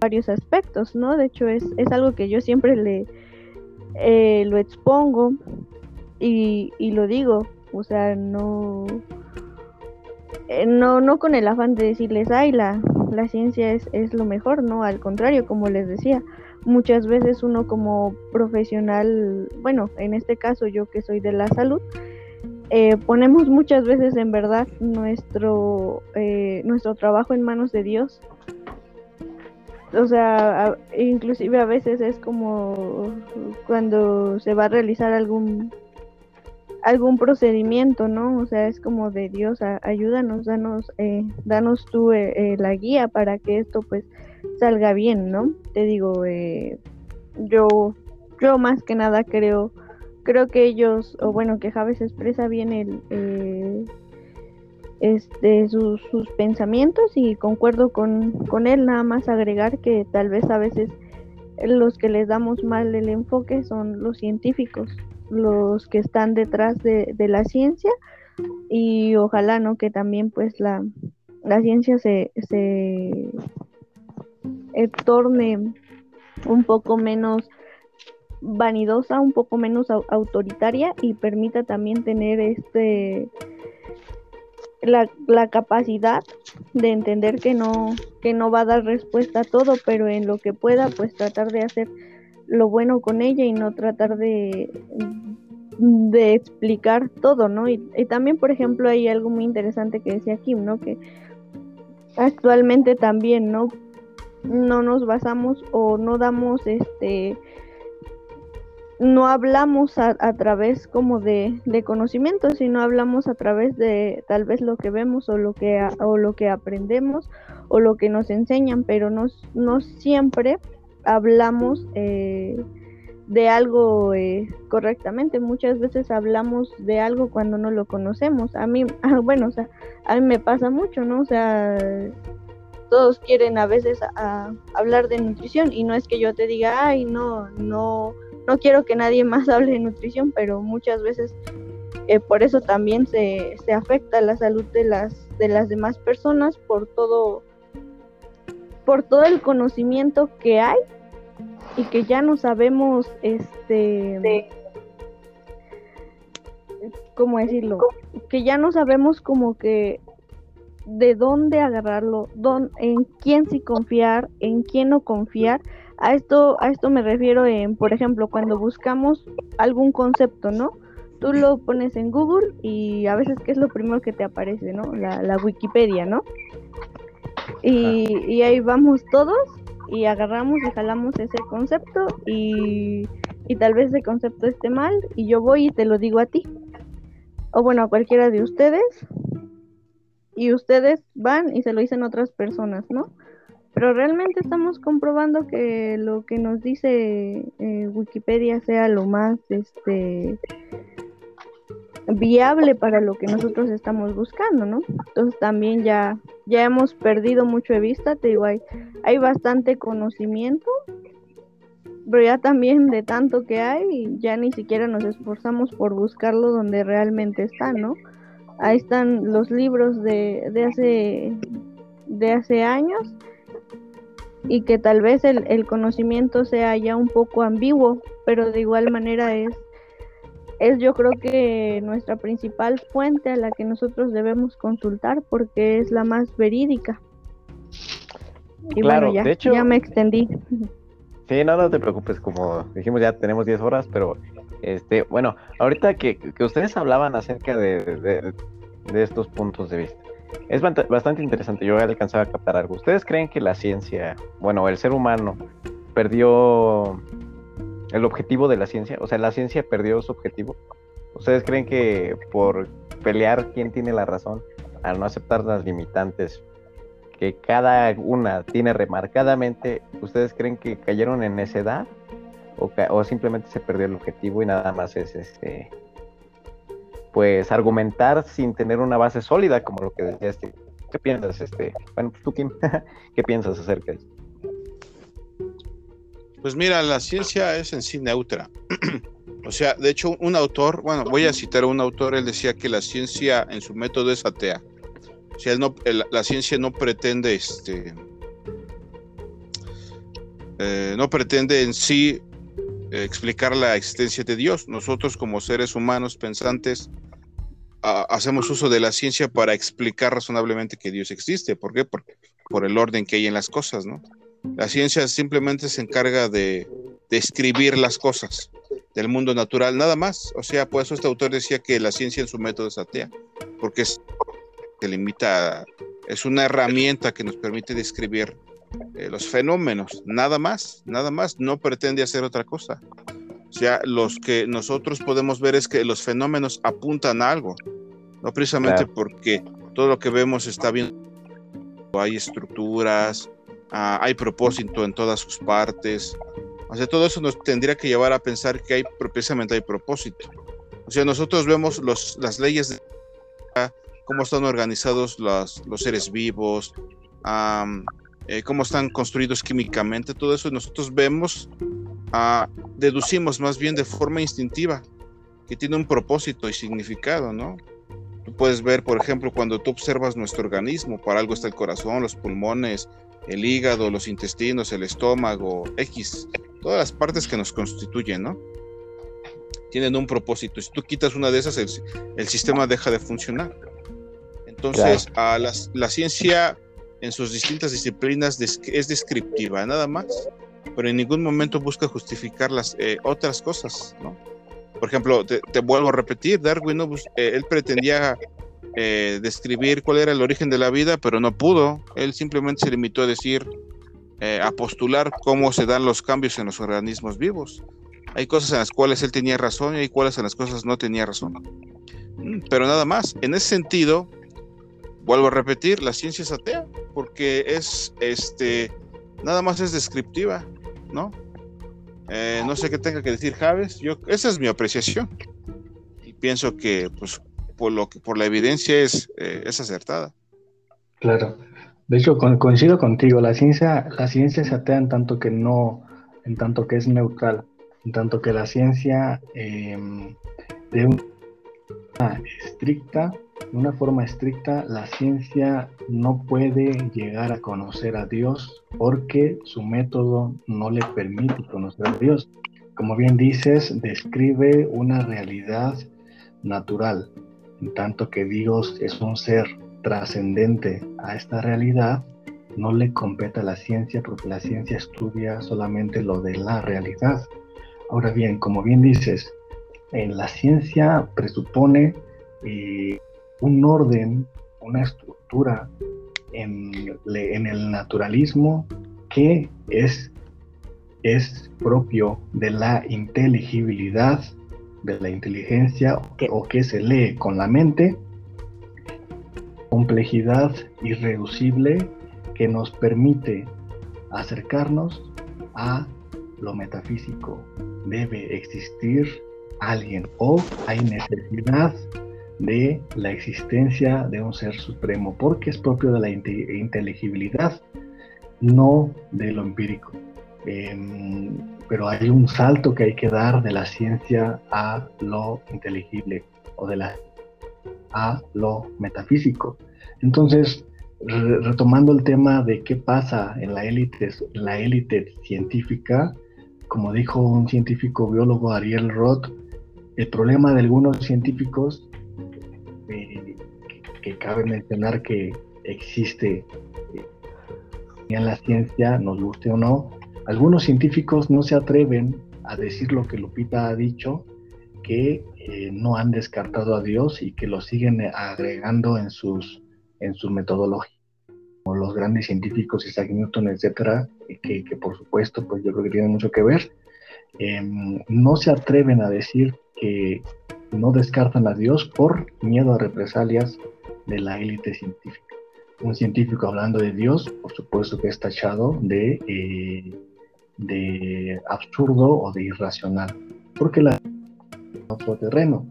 varios aspectos, ¿no? De hecho es, es algo que yo siempre le eh, lo expongo y, y lo digo, o sea, no, eh, no, no con el afán de decirles, ay, la, la ciencia es, es lo mejor, no, al contrario, como les decía, muchas veces uno como profesional, bueno, en este caso yo que soy de la salud, eh, ponemos muchas veces en verdad nuestro, eh, nuestro trabajo en manos de Dios. O sea, inclusive a veces es como cuando se va a realizar algún algún procedimiento, ¿no? O sea, es como de Dios, ayúdanos, danos, eh, danos tú la guía para que esto pues salga bien, ¿no? Te digo, eh, yo, yo más que nada creo, creo que ellos, o bueno, que Javes expresa bien el, eh, este, sus, sus, pensamientos y concuerdo con, con él, nada más agregar que tal vez a veces los que les damos mal el enfoque son los científicos, los que están detrás de, de la ciencia y ojalá no que también pues la, la ciencia se, se, eh, torne un poco menos vanidosa, un poco menos autoritaria y permita también tener este la, la, capacidad de entender que no, que no va a dar respuesta a todo, pero en lo que pueda, pues tratar de hacer lo bueno con ella y no tratar de, de explicar todo, ¿no? Y, y también, por ejemplo, hay algo muy interesante que decía Kim, ¿no? Que actualmente también, ¿no? No nos basamos o no damos este no hablamos a, través como de, de, conocimiento, sino hablamos a través de tal vez lo que vemos o lo que, o lo que aprendemos o lo que nos enseñan, pero no, no siempre hablamos eh, de algo eh, correctamente. Muchas veces hablamos de algo cuando no lo conocemos. A mí, ah, bueno, o sea, a mí me pasa mucho, ¿no? O sea, todos quieren a veces hablar de nutrición y no es que yo te diga, ay, no, no no quiero que nadie más hable de nutrición, pero muchas veces eh, por eso también se, se, afecta la salud de las, de las demás personas por todo, por todo el conocimiento que hay y que ya no sabemos, este, ¿cómo decirlo? Que ya no sabemos como que de dónde agarrarlo, en quién sí confiar, en quién no confiar, a esto, a esto me refiero en, por ejemplo, cuando buscamos algún concepto, ¿no? Tú lo pones en Google y a veces qué es lo primero que te aparece, ¿no? La, Wikipedia, ¿no? Y, y, ahí vamos todos y agarramos y jalamos ese concepto y, y tal vez ese concepto esté mal y yo voy y te lo digo a ti. O bueno, a cualquiera de ustedes. Y ustedes van y se lo dicen a otras personas, ¿no? pero realmente estamos comprobando que lo que nos dice eh, Wikipedia sea lo más este viable para lo que nosotros estamos buscando, ¿no? Entonces también ya ya hemos perdido mucho de vista, te digo, hay, hay bastante conocimiento, pero ya también de tanto que hay, ya ni siquiera nos esforzamos por buscarlo donde realmente está, ¿no? Ahí están los libros de, de hace de hace años y que tal vez el, el, conocimiento sea ya un poco ambiguo, pero de igual manera es, es yo creo que nuestra principal fuente a la que nosotros debemos consultar porque es la más verídica. Y bueno, ya, ya me extendí. Sí, no, no te preocupes, como dijimos ya tenemos 10 horas, pero este, bueno, ahorita que, ustedes hablaban acerca de, estos puntos de vista. Es bastante interesante, yo he alcanzado a captar algo. ¿Ustedes creen que la ciencia, bueno, el ser humano, perdió el objetivo de la ciencia? O sea, la ciencia perdió su objetivo. ¿Ustedes creen que por pelear quién tiene la razón, al no aceptar las limitantes que cada una tiene remarcadamente, ¿ustedes creen que cayeron en necedad? O, simplemente se perdió el objetivo y nada más es este pues argumentar sin tener una base sólida, como lo que decía este. ¿Qué piensas, este? Bueno, pues, tú, Kim, ¿qué piensas acerca de eso? Pues mira, la ciencia es en sí neutra. o sea, de hecho, un autor, bueno, voy a citar a un autor, él decía que la ciencia en su método es atea. O sea, no, la ciencia no pretende, este, eh, no pretende en sí explicar la existencia de Dios. Nosotros como seres humanos pensantes hacemos uso de la ciencia para explicar razonablemente que Dios existe. ¿Por qué? Por, el orden que hay en las cosas, ¿no? La ciencia simplemente se encarga de describir las cosas del mundo natural, nada más. O sea, por eso este autor decía que la ciencia en su método es atea, porque se limita, es una herramienta que nos permite describir eh, los fenómenos, nada más, nada más, no pretende hacer otra cosa. O sea, los que nosotros podemos ver es que los fenómenos apuntan a algo, no precisamente porque todo lo que vemos está bien, hay estructuras, ah, hay propósito en todas sus partes. O sea, todo eso nos tendría que llevar a pensar que hay precisamente hay propósito. O sea, nosotros vemos los, las leyes de cómo están organizados los, los seres vivos, eh, cómo están construidos químicamente, todo eso nosotros vemos, ah, deducimos más bien de forma instintiva, que tiene un propósito y significado, ¿no? Tú puedes ver, por ejemplo, cuando tú observas nuestro organismo, para algo está el corazón, los pulmones, el hígado, los intestinos, el estómago, X, todas las partes que nos constituyen, ¿no? Tienen un propósito. Si tú quitas una de esas, el, sistema deja de funcionar. Entonces, a la ciencia en sus distintas disciplinas es descriptiva, nada más, pero en ningún momento busca justificar las eh, otras cosas, ¿no? Por ejemplo, te, vuelvo a repetir, Darwin, eh, él pretendía eh, describir cuál era el origen de la vida, pero no pudo. Él simplemente se limitó a decir, a postular cómo se dan los cambios en los organismos vivos. Hay cosas en las cuales él tenía razón y hay cuales en las cosas no tenía razón. Mm, pero nada más, en ese sentido, vuelvo a repetir, la ciencia es atea, porque es, este, nada más es descriptiva, ¿no? Eh, no sé qué tenga que decir Javes, yo, esa es mi apreciación. Y pienso que, pues, por, lo que, por la evidencia es, eh, es acertada. Claro. De hecho, coincido contigo, la ciencia, la ciencia se atea en tanto que no, en tanto que es neutral, en tanto que la ciencia em, de una estricta, de una forma estricta, la ciencia no puede llegar a conocer a Dios porque su método no le permite conocer a Dios. Como bien dices, describe una realidad natural, en tanto que Dios es un ser trascendente a esta realidad, no le compete a la ciencia porque la ciencia estudia solamente lo de la realidad. Ahora bien, como bien dices, en la ciencia presupone eh, un orden, una estructura en, en, el naturalismo que es, es propio de la inteligibilidad, de la inteligencia o que se lee con la mente complejidad irreducible que nos permite acercarnos a lo metafísico. Debe existir alguien o hay necesidad de la existencia de un ser supremo porque es propio de la inteligibilidad, no de lo empírico. Em, pero hay un salto que hay que dar de la ciencia a lo inteligible o de la a lo metafísico. Entonces, retomando el tema de qué pasa en la élite, la élite científica, como dijo un científico biólogo Ariel Roth, el problema de algunos científicos, eh, que, cabe mencionar que existe eh, en la ciencia, nos guste o no, algunos científicos no se atreven a decir lo que Lupita ha dicho, que eh, no han descartado a Dios y que lo siguen agregando en sus, en su metodología. Como los grandes científicos, Isaac Newton, etcétera, que, que, por supuesto, pues yo creo que tienen mucho que ver, em, no se atreven a decir que no descartan a Dios por miedo a represalias de la élite científica. Un científico hablando de Dios, por supuesto que es tachado de, eh, de absurdo o de irracional, porque la otro terreno,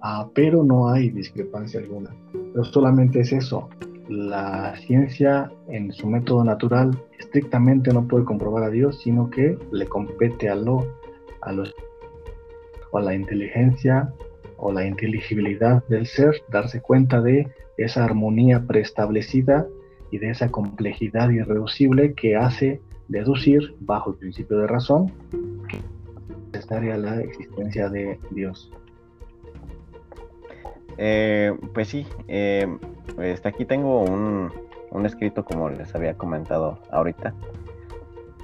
ah, pero no hay discrepancia alguna. Pero solamente es eso. La ciencia en su método natural estrictamente no puede comprobar a Dios, sino que le compete a lo, a los, o a la inteligencia o la inteligibilidad del ser darse cuenta de esa armonía preestablecida y de esa complejidad irreducible que hace deducir bajo el principio de razón necesaria la existencia de Dios. Eh, pues sí, eh, este, aquí tengo un, escrito como les había comentado ahorita,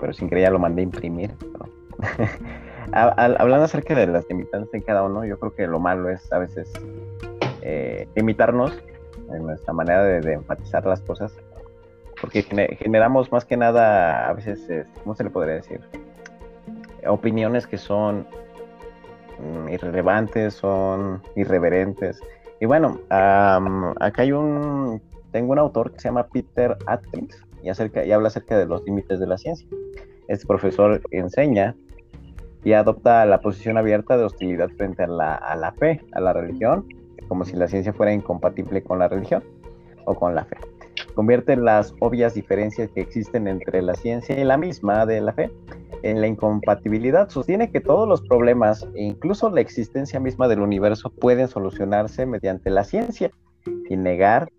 pero sin querer ya lo mandé a imprimir. hablando acerca de las limitantes en cada uno, yo creo que lo malo es a veces eh, limitarnos en nuestra manera de, enfatizar las cosas, porque generamos más que nada, a veces, ¿cómo se le podría decir? opiniones que son mm, irrelevantes, son irreverentes. Y bueno, acá hay un, tengo un autor que se llama Peter Atkins y, acerca, y habla acerca de los límites de la ciencia. Este profesor enseña y adopta la posición abierta de hostilidad frente a la, a la fe, a la religión, como si la ciencia fuera incompatible con la religión o con la fe. Convierte las obvias diferencias que existen entre la ciencia y la misma de la fe en la incompatibilidad. Sostiene que todos los problemas e incluso la existencia misma del universo pueden solucionarse mediante la ciencia y negar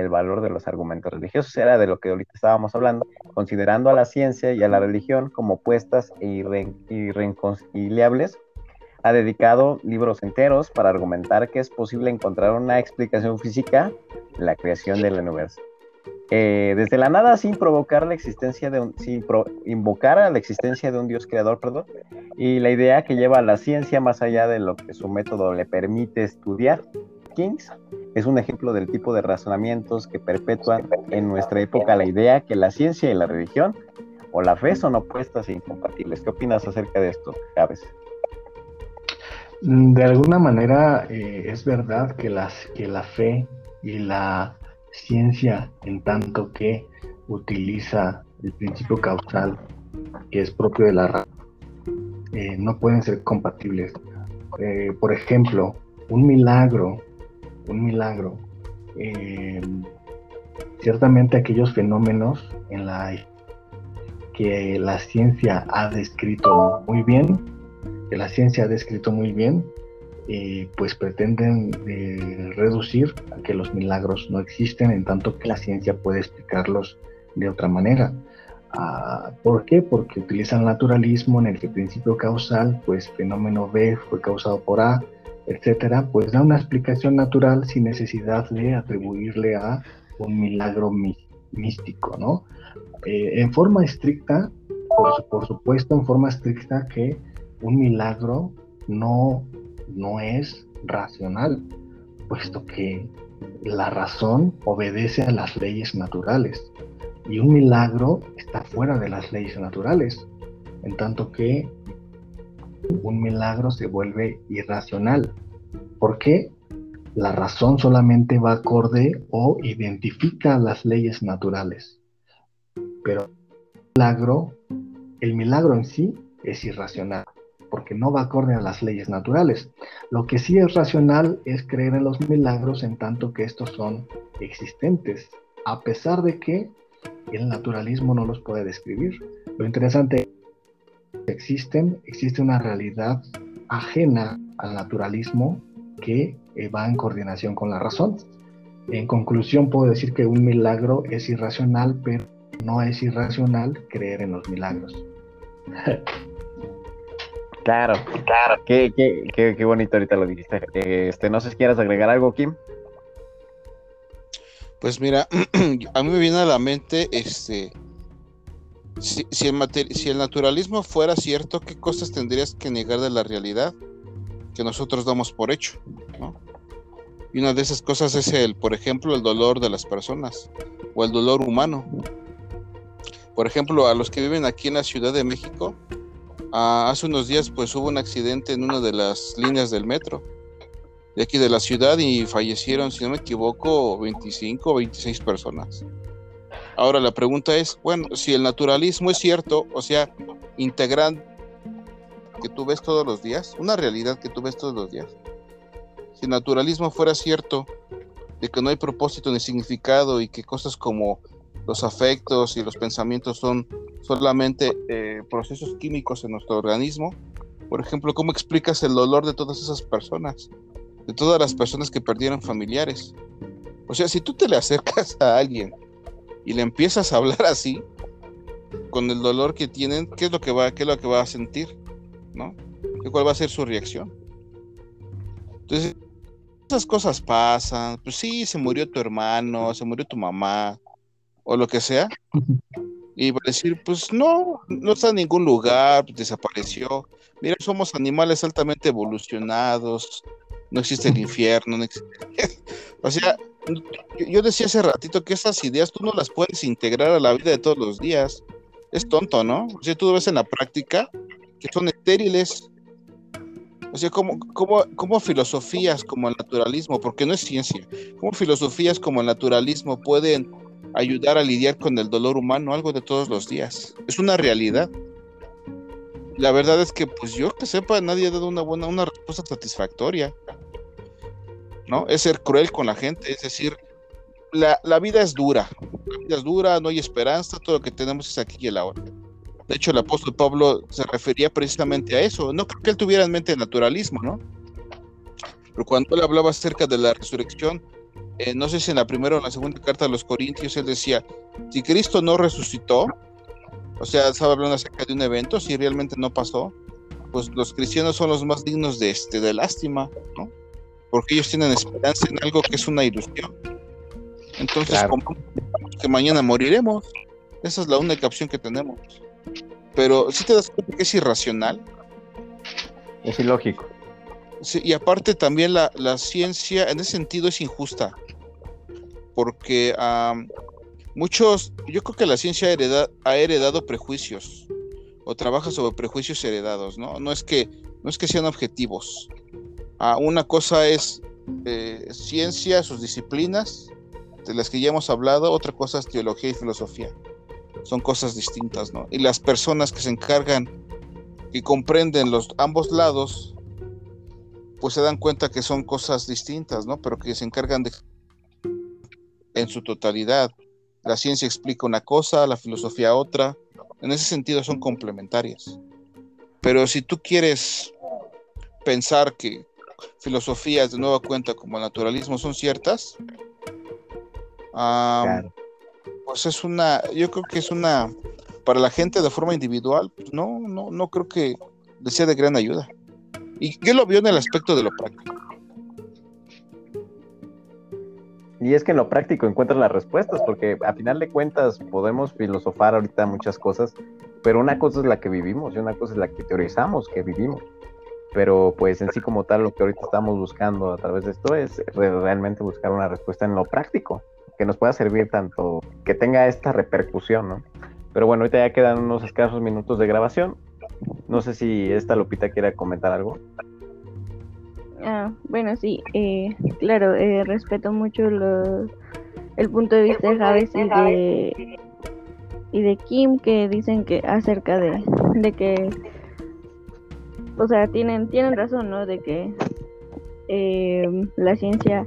el valor de los argumentos religiosos. Era de lo que ahorita estábamos hablando, considerando a la ciencia y a la religión como opuestas e irreconciliables. Ha dedicado libros enteros para argumentar que es posible encontrar una explicación física de la creación del universo. Eh, desde la nada sin provocar la existencia de un, sin invocar a la existencia de un Dios creador, perdón, y la idea que lleva a la ciencia más allá de lo que su método le permite estudiar. Kings es un ejemplo del tipo de razonamientos que perpetúan en nuestra época la idea que la ciencia y la religión o la fe son opuestas e incompatibles. ¿Qué opinas acerca de esto, Javes? Mm, de alguna manera eh, es verdad que, las, que la fe y la ciencia, en tanto que utiliza el principio causal que es propio de la razón, eh, no pueden ser compatibles. Eh, por ejemplo, un milagro, un milagro, ciertamente aquellos fenómenos en la que la ciencia ha descrito muy bien, que la ciencia ha descrito muy bien, eh, pues pretenden eh, reducir a que los milagros no existen en tanto que la ciencia puede explicarlos de otra manera. Ah, ¿Por qué? Porque utilizan naturalismo en el que el principio causal, pues fenómeno B fue causado por A, etcétera, pues da una explicación natural sin necesidad de atribuirle a un milagro místico, ¿no? Eh, en forma estricta, por, supuesto, en forma estricta que un milagro no, no es racional, puesto que la razón obedece a las leyes naturales y un milagro está fuera de las leyes naturales, en tanto que un milagro se vuelve irracional. ¿Por qué? La razón solamente va acorde o identifica las leyes naturales. Pero el milagro, el milagro en sí es irracional, porque no va acorde a las leyes naturales. Lo que sí es racional es creer en los milagros en tanto que estos son existentes, a pesar de que el naturalismo no los puede describir. Lo interesante es existen, existe una realidad ajena al naturalismo que eh, va en coordinación con la razón. En conclusión, puedo decir que un milagro es irracional, pero no es irracional creer en los milagros. claro, claro, qué, qué, qué, qué bonito ahorita lo dijiste. Este, no sé si quieras agregar algo, Kim. Pues mira, a mí me viene a la mente este si, si, el si el naturalismo fuera cierto, ¿qué cosas tendrías que negar de la realidad? que nosotros damos por hecho. Y una de esas cosas es el, por ejemplo, el dolor de las personas o el dolor humano. Por ejemplo, a los que viven aquí en la Ciudad de México, hace unos días pues hubo un accidente en una de las líneas del metro de aquí de la ciudad y fallecieron, si no me equivoco, 25 o 26 personas. Ahora la pregunta es, bueno, si el naturalismo es cierto, o sea, integrando que tú ves todos los días, una realidad que tú ves todos los días. Si el naturalismo fuera cierto, de que no hay propósito ni significado y que cosas como los afectos y los pensamientos son solamente eh, procesos químicos en nuestro organismo, por ejemplo, ¿cómo explicas el dolor de todas esas personas? De todas las personas que perdieron familiares. O sea, si tú te le acercas a alguien y le empiezas a hablar así, con el dolor que tienen, ¿qué es lo que va, qué es lo que va a sentir? ¿no? ¿Cuál va a ser su reacción? Entonces, esas cosas pasan, pues sí, se murió tu hermano, se murió tu mamá, o lo que sea, y va a decir, pues no, no está en ningún lugar, desapareció. Mira, somos animales altamente evolucionados, no existe el infierno, no existe... o sea, yo decía hace ratito que esas ideas tú no las puedes integrar a la vida de todos los días. Es tonto, ¿no? O sea, tú ves en la práctica que son estériles. O sea, como, filosofías como el naturalismo, porque no es ciencia, como filosofías como el naturalismo pueden ayudar a lidiar con el dolor humano, algo de todos los días. Es una realidad. La verdad es que, pues yo que sepa, nadie ha dado una buena, una respuesta satisfactoria. ¿No? Es ser cruel con la gente, es decir, la, la vida es dura. La vida es dura, no hay esperanza, todo lo que tenemos es aquí y el ahora. De hecho, el apóstol Pablo se refería precisamente a eso. No creo que él tuviera en mente el naturalismo, ¿no? Pero cuando él hablaba acerca de la resurrección, eh, no sé si en la primera o en la segunda carta de los Corintios, él decía, si Cristo no resucitó, o sea, estaba hablando acerca de un evento, si realmente no pasó, pues los cristianos son los más dignos de, este, de lástima, ¿no? Porque ellos tienen esperanza en algo que es una ilusión. Entonces, que mañana moriremos. Esa es la única opción que tenemos. Pero si te das cuenta que es irracional. Es ilógico. Sí, y aparte también la, ciencia en ese sentido es injusta. Porque muchos, yo creo que la ciencia ha heredado prejuicios o trabaja sobre prejuicios heredados, ¿no? No es que, no es que sean objetivos. Ah, una cosa es eh, ciencia, sus disciplinas, de las que ya hemos hablado, otra cosa es teología y filosofía. Son cosas distintas, ¿no? Y las personas que se encargan y comprenden los ambos lados, pues se dan cuenta que son cosas distintas, ¿no? Pero que se encargan de en su totalidad. La ciencia explica una cosa, la filosofía otra. En ese sentido son complementarias. Pero si tú quieres pensar que filosofías de nueva cuenta como el naturalismo son ciertas, pues es una, yo creo que es una, para la gente de forma individual, pues no, no, no creo que le sea de gran ayuda. Y yo lo veo en el aspecto de lo práctico. Y es que en lo práctico encuentras las respuestas, porque a final de cuentas podemos filosofar ahorita muchas cosas, pero una cosa es la que vivimos y una cosa es la que teorizamos que vivimos. Pero pues en sí como tal lo que ahorita estamos buscando a través de esto es realmente buscar una respuesta en lo práctico, que nos pueda servir tanto, que tenga esta repercusión, ¿no? Pero bueno, ahorita ya quedan unos escasos minutos de grabación. No sé si esta Lupita quiere comentar algo. Ah, bueno, sí, eh, claro, eh, respeto mucho el punto de vista de Javes y de, y de Kim que dicen que acerca de, de que, o sea, tienen, tienen razón, ¿no? De que eh, la ciencia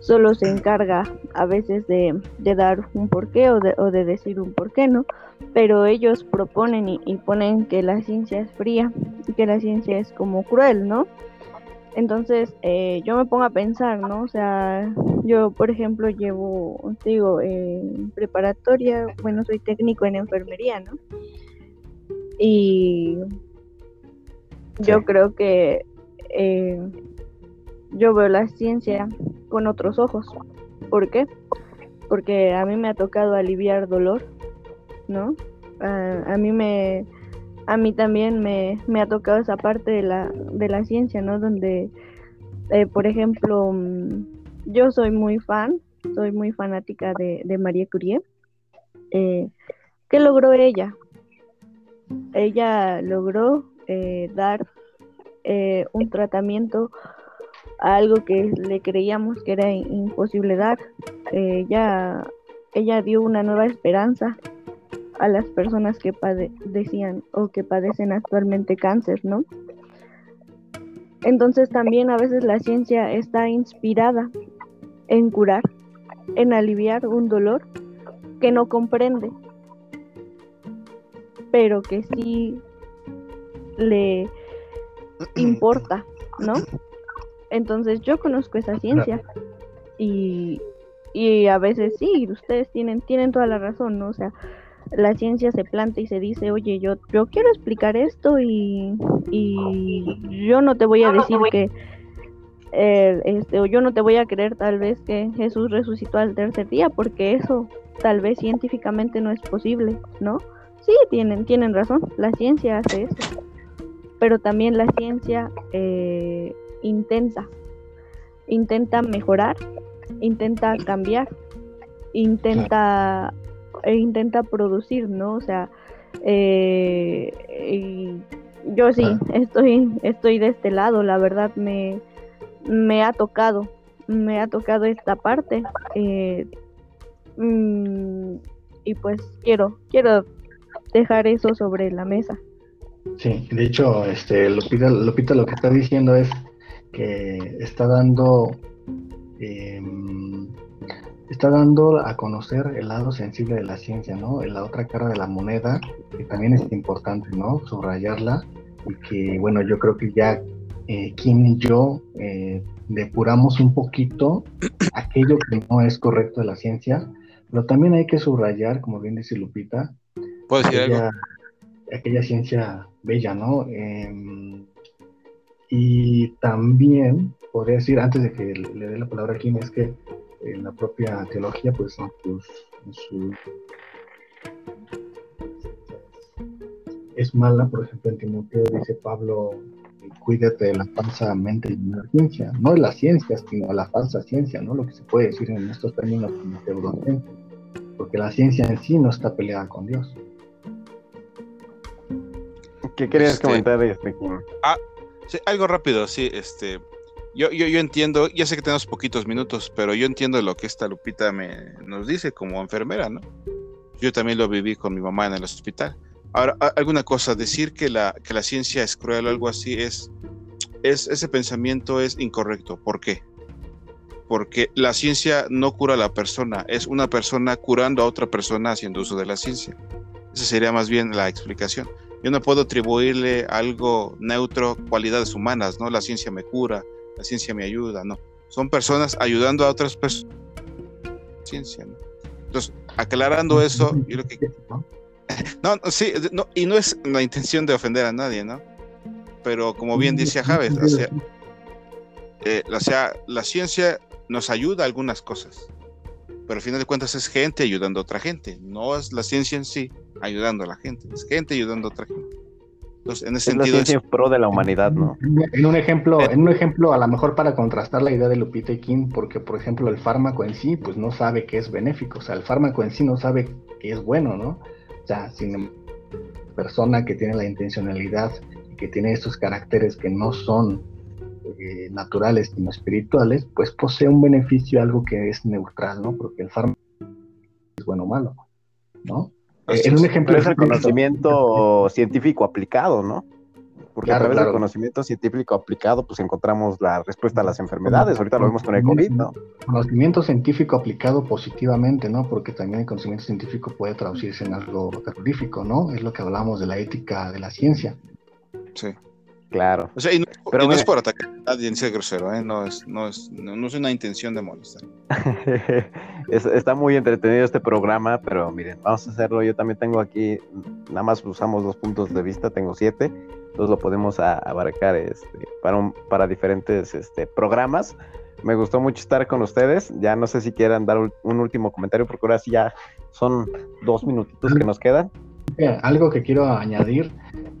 solo se encarga a veces de, de dar un porqué o de, o de decir un porqué, ¿no? Pero ellos proponen y, y ponen que la ciencia es fría y que la ciencia es como cruel, ¿no? Entonces, eh, yo me pongo a pensar, ¿no? O sea, yo, por ejemplo, llevo, digo, en preparatoria, bueno, soy técnico en enfermería, ¿no? Y yo creo que eh, yo veo la ciencia con otros ojos. ¿Por qué? Porque a mí me ha tocado aliviar dolor, ¿no? a mí me, a mí también me, ha tocado esa parte de la, de la ciencia, ¿no? Donde, eh, por ejemplo, mm, yo soy muy fan, soy muy fanática de, de María Curie. Eh, ¿Qué logró ella? Ella logró eh, dar un tratamiento a algo que le creíamos que era imposible dar. ella, ella dio una nueva esperanza a las personas que padecían o que padecen actualmente cáncer, ¿no? Entonces también a veces la ciencia está inspirada en curar, en aliviar un dolor que no comprende, pero que sí le importa, ¿no? Entonces yo conozco esa ciencia y, y a veces sí, ustedes tienen, tienen toda la razón, ¿no? O sea, la ciencia se planta y se dice, oye, yo, yo quiero explicar esto y, y yo no te voy a decir que, eh, este, o yo no te voy a creer tal vez que Jesús resucitó al tercer día, porque eso tal vez científicamente no es posible, ¿no? Sí, tienen, tienen razón, la ciencia hace eso, pero también la ciencia eh, intenta, intenta mejorar, intenta cambiar, intenta e intenta producir, ¿no? O sea, eh, yo sí, estoy, estoy de este lado, la verdad me, me ha tocado, me ha tocado esta parte. Eh, mm, y pues quiero, quiero dejar eso sobre la mesa. Sí, de hecho, este, Lupita, Lupita lo que está diciendo es que está dando eh, está dando a conocer el lado sensible de la ciencia, ¿no? La otra cara de la moneda, que también es importante, ¿no? Subrayarla y que, bueno, yo creo que ya eh, Kim y yo eh, depuramos un poquito aquello que no es correcto de la ciencia, pero también hay que subrayar, como bien dice Lupita, aquella, aquella ciencia bella, ¿no? Em, y también podría decir, antes de que le dé la palabra a Kim, es que en la propia teología, pues en, su, es mala, por ejemplo, en Timoteo dice Pablo, cuídate de la falsa mente y la ciencia, no de la ciencia, sino de la falsa ciencia, ¿no? Lo que se puede decir en estos términos porque la ciencia en sí no está peleada con Dios. ¿Qué querías este, comentar este Ah, sí, algo rápido, sí, este, yo, yo, yo entiendo, ya sé que tenemos poquitos minutos, pero yo entiendo lo que esta Lupita me, nos dice como enfermera, ¿no? Yo también lo viví con mi mamá en el hospital. Ahora, alguna cosa, decir que la, que la ciencia es cruel o algo así es, es, ese pensamiento es incorrecto. ¿Por qué? Porque la ciencia no cura a la persona, es una persona curando a otra persona haciendo uso de la ciencia. Esa sería más bien la explicación. Yo no puedo atribuirle algo neutro, cualidades humanas, ¿no? La ciencia me cura, la ciencia me ayuda, no. Son personas ayudando a otras personas. Ciencia, ¿no? Entonces, aclarando eso, yo lo que... No, sí, no, y no es la intención de ofender a nadie, ¿no? Pero como bien dice Javes, o sea, eh, o sea, la ciencia nos ayuda a algunas cosas, pero al final de cuentas es gente ayudando a otra gente, no es la ciencia en sí ayudando a la gente, es gente ayudando a otra gente. Entonces, en ese es sentido la ciencia pro de la humanidad, ¿no? En un ejemplo, en un ejemplo, a lo mejor para contrastar la idea de Lupita y Kim, porque por ejemplo el fármaco en sí, pues no sabe que es benéfico, o sea, el fármaco en sí no sabe que es bueno, ¿no? O sea, si una persona que tiene la intencionalidad y que tiene estos caracteres que no son eh, naturales sino espirituales, pues posee un beneficio, algo que es neutral, ¿no? Porque el fármaco es bueno o malo, ¿no? Eh, en un ejemplo es el conocimiento científico aplicado, ¿no? Porque a través del conocimiento científico aplicado, pues encontramos la respuesta a las enfermedades. Ahorita lo vemos con el COVID, ¿no? Conocimiento científico aplicado positivamente, ¿no? Porque también el conocimiento científico puede traducirse en algo terrorífico, ¿no? Es lo que hablamos de la ética de la ciencia. Sí. Claro. O sea, y no, Pero no es por atacar a nadie ser grosero, ¿eh? No es, no es, no, es una intención de molestar. está muy entretenido este programa, pero miren, vamos a hacerlo. Yo también tengo aquí, nada más usamos dos puntos de vista, tengo siete, entonces lo podemos abarcar este, para, para diferentes este, programas. Me gustó mucho estar con ustedes. Ya no sé si quieran dar un último comentario, porque ahora sí ya son dos minutitos que nos quedan. Algo que quiero añadir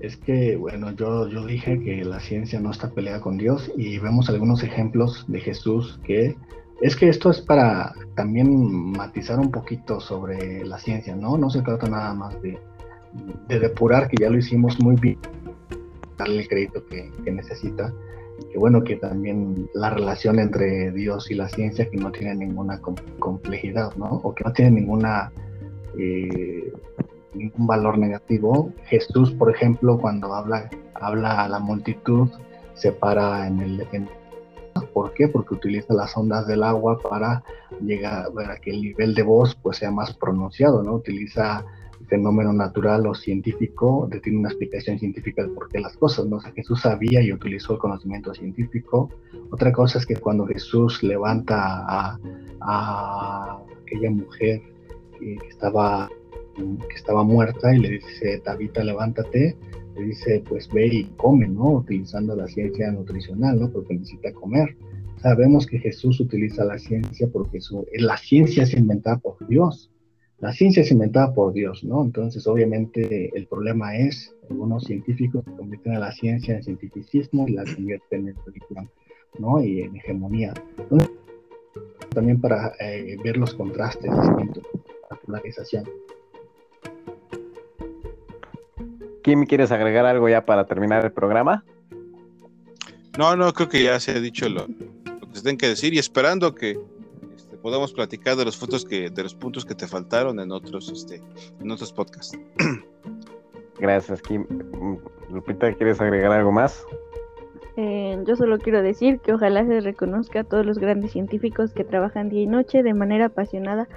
es que, bueno, yo, yo dije que la ciencia no está peleada con Dios y vemos algunos ejemplos de Jesús que es que esto es para también matizar un poquito sobre la ciencia, ¿no? No se trata nada más de, de depurar, que ya lo hicimos muy bien, darle el crédito que, que necesita, que bueno, que también la relación entre Dios y la ciencia que no tiene ninguna complejidad, ¿no? O que no tiene ninguna... Eh, ningún valor negativo. Jesús, por ejemplo, cuando habla, habla a la multitud, se para en el... ¿Por qué? Porque utiliza las ondas del agua para llegar a que el nivel de voz pues sea más pronunciado, ¿no? Utiliza fenómeno natural o científico, tiene una explicación científica de por qué las cosas, ¿no? O sea, Jesús sabía y utilizó el conocimiento científico. Otra cosa es que cuando Jesús levanta a, a aquella mujer que estaba que estaba muerta y le dice, Tabita, levántate, le dice, pues ve y come, ¿no? Utilizando la ciencia nutricional, ¿no? Porque necesita comer. Sabemos que Jesús utiliza la ciencia porque su, la ciencia es inventada por Dios. La ciencia es inventada por Dios, ¿no? Entonces, obviamente, el problema es algunos científicos convierten a la ciencia en cientificismo y la convierten en religión, ¿no? Y en hegemonía. también para eh, ver los contrastes distintos, la polarización. Kim, ¿quieres agregar algo ya para terminar el programa? No, no, creo que ya se ha dicho lo, que se tiene que decir y esperando que este, podamos platicar de los fotos que, de los puntos que te faltaron en otros, este, en otros podcasts. Gracias, Kim. Lupita, ¿quieres agregar algo más? Eh, yo solo quiero decir que ojalá se reconozca a todos los grandes científicos que trabajan día y noche de manera apasionada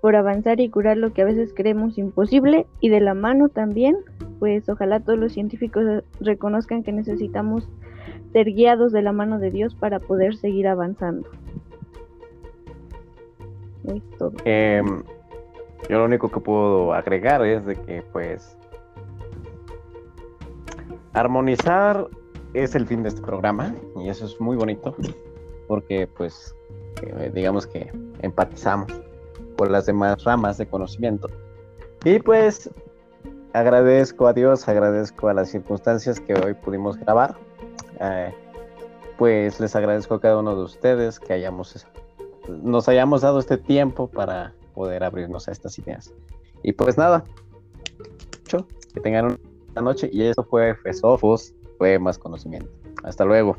por avanzar y curar lo que a veces creemos imposible y de la mano también, pues ojalá todos los científicos reconozcan que necesitamos ser guiados de la mano de Dios para poder seguir avanzando. Es todo. Em, yo lo único que puedo agregar es de que pues armonizar es el fin de este programa y eso es muy bonito porque pues eh, digamos que empatizamos por las demás ramas de conocimiento. Y pues agradezco a Dios, agradezco a las circunstancias que hoy pudimos grabar. Eh, pues les agradezco a cada uno de ustedes que hayamos nos hayamos dado este tiempo para poder abrirnos a estas ideas. Y pues nada, que tengan una noche y esto fue Fesofos, fue más conocimiento. Hasta luego.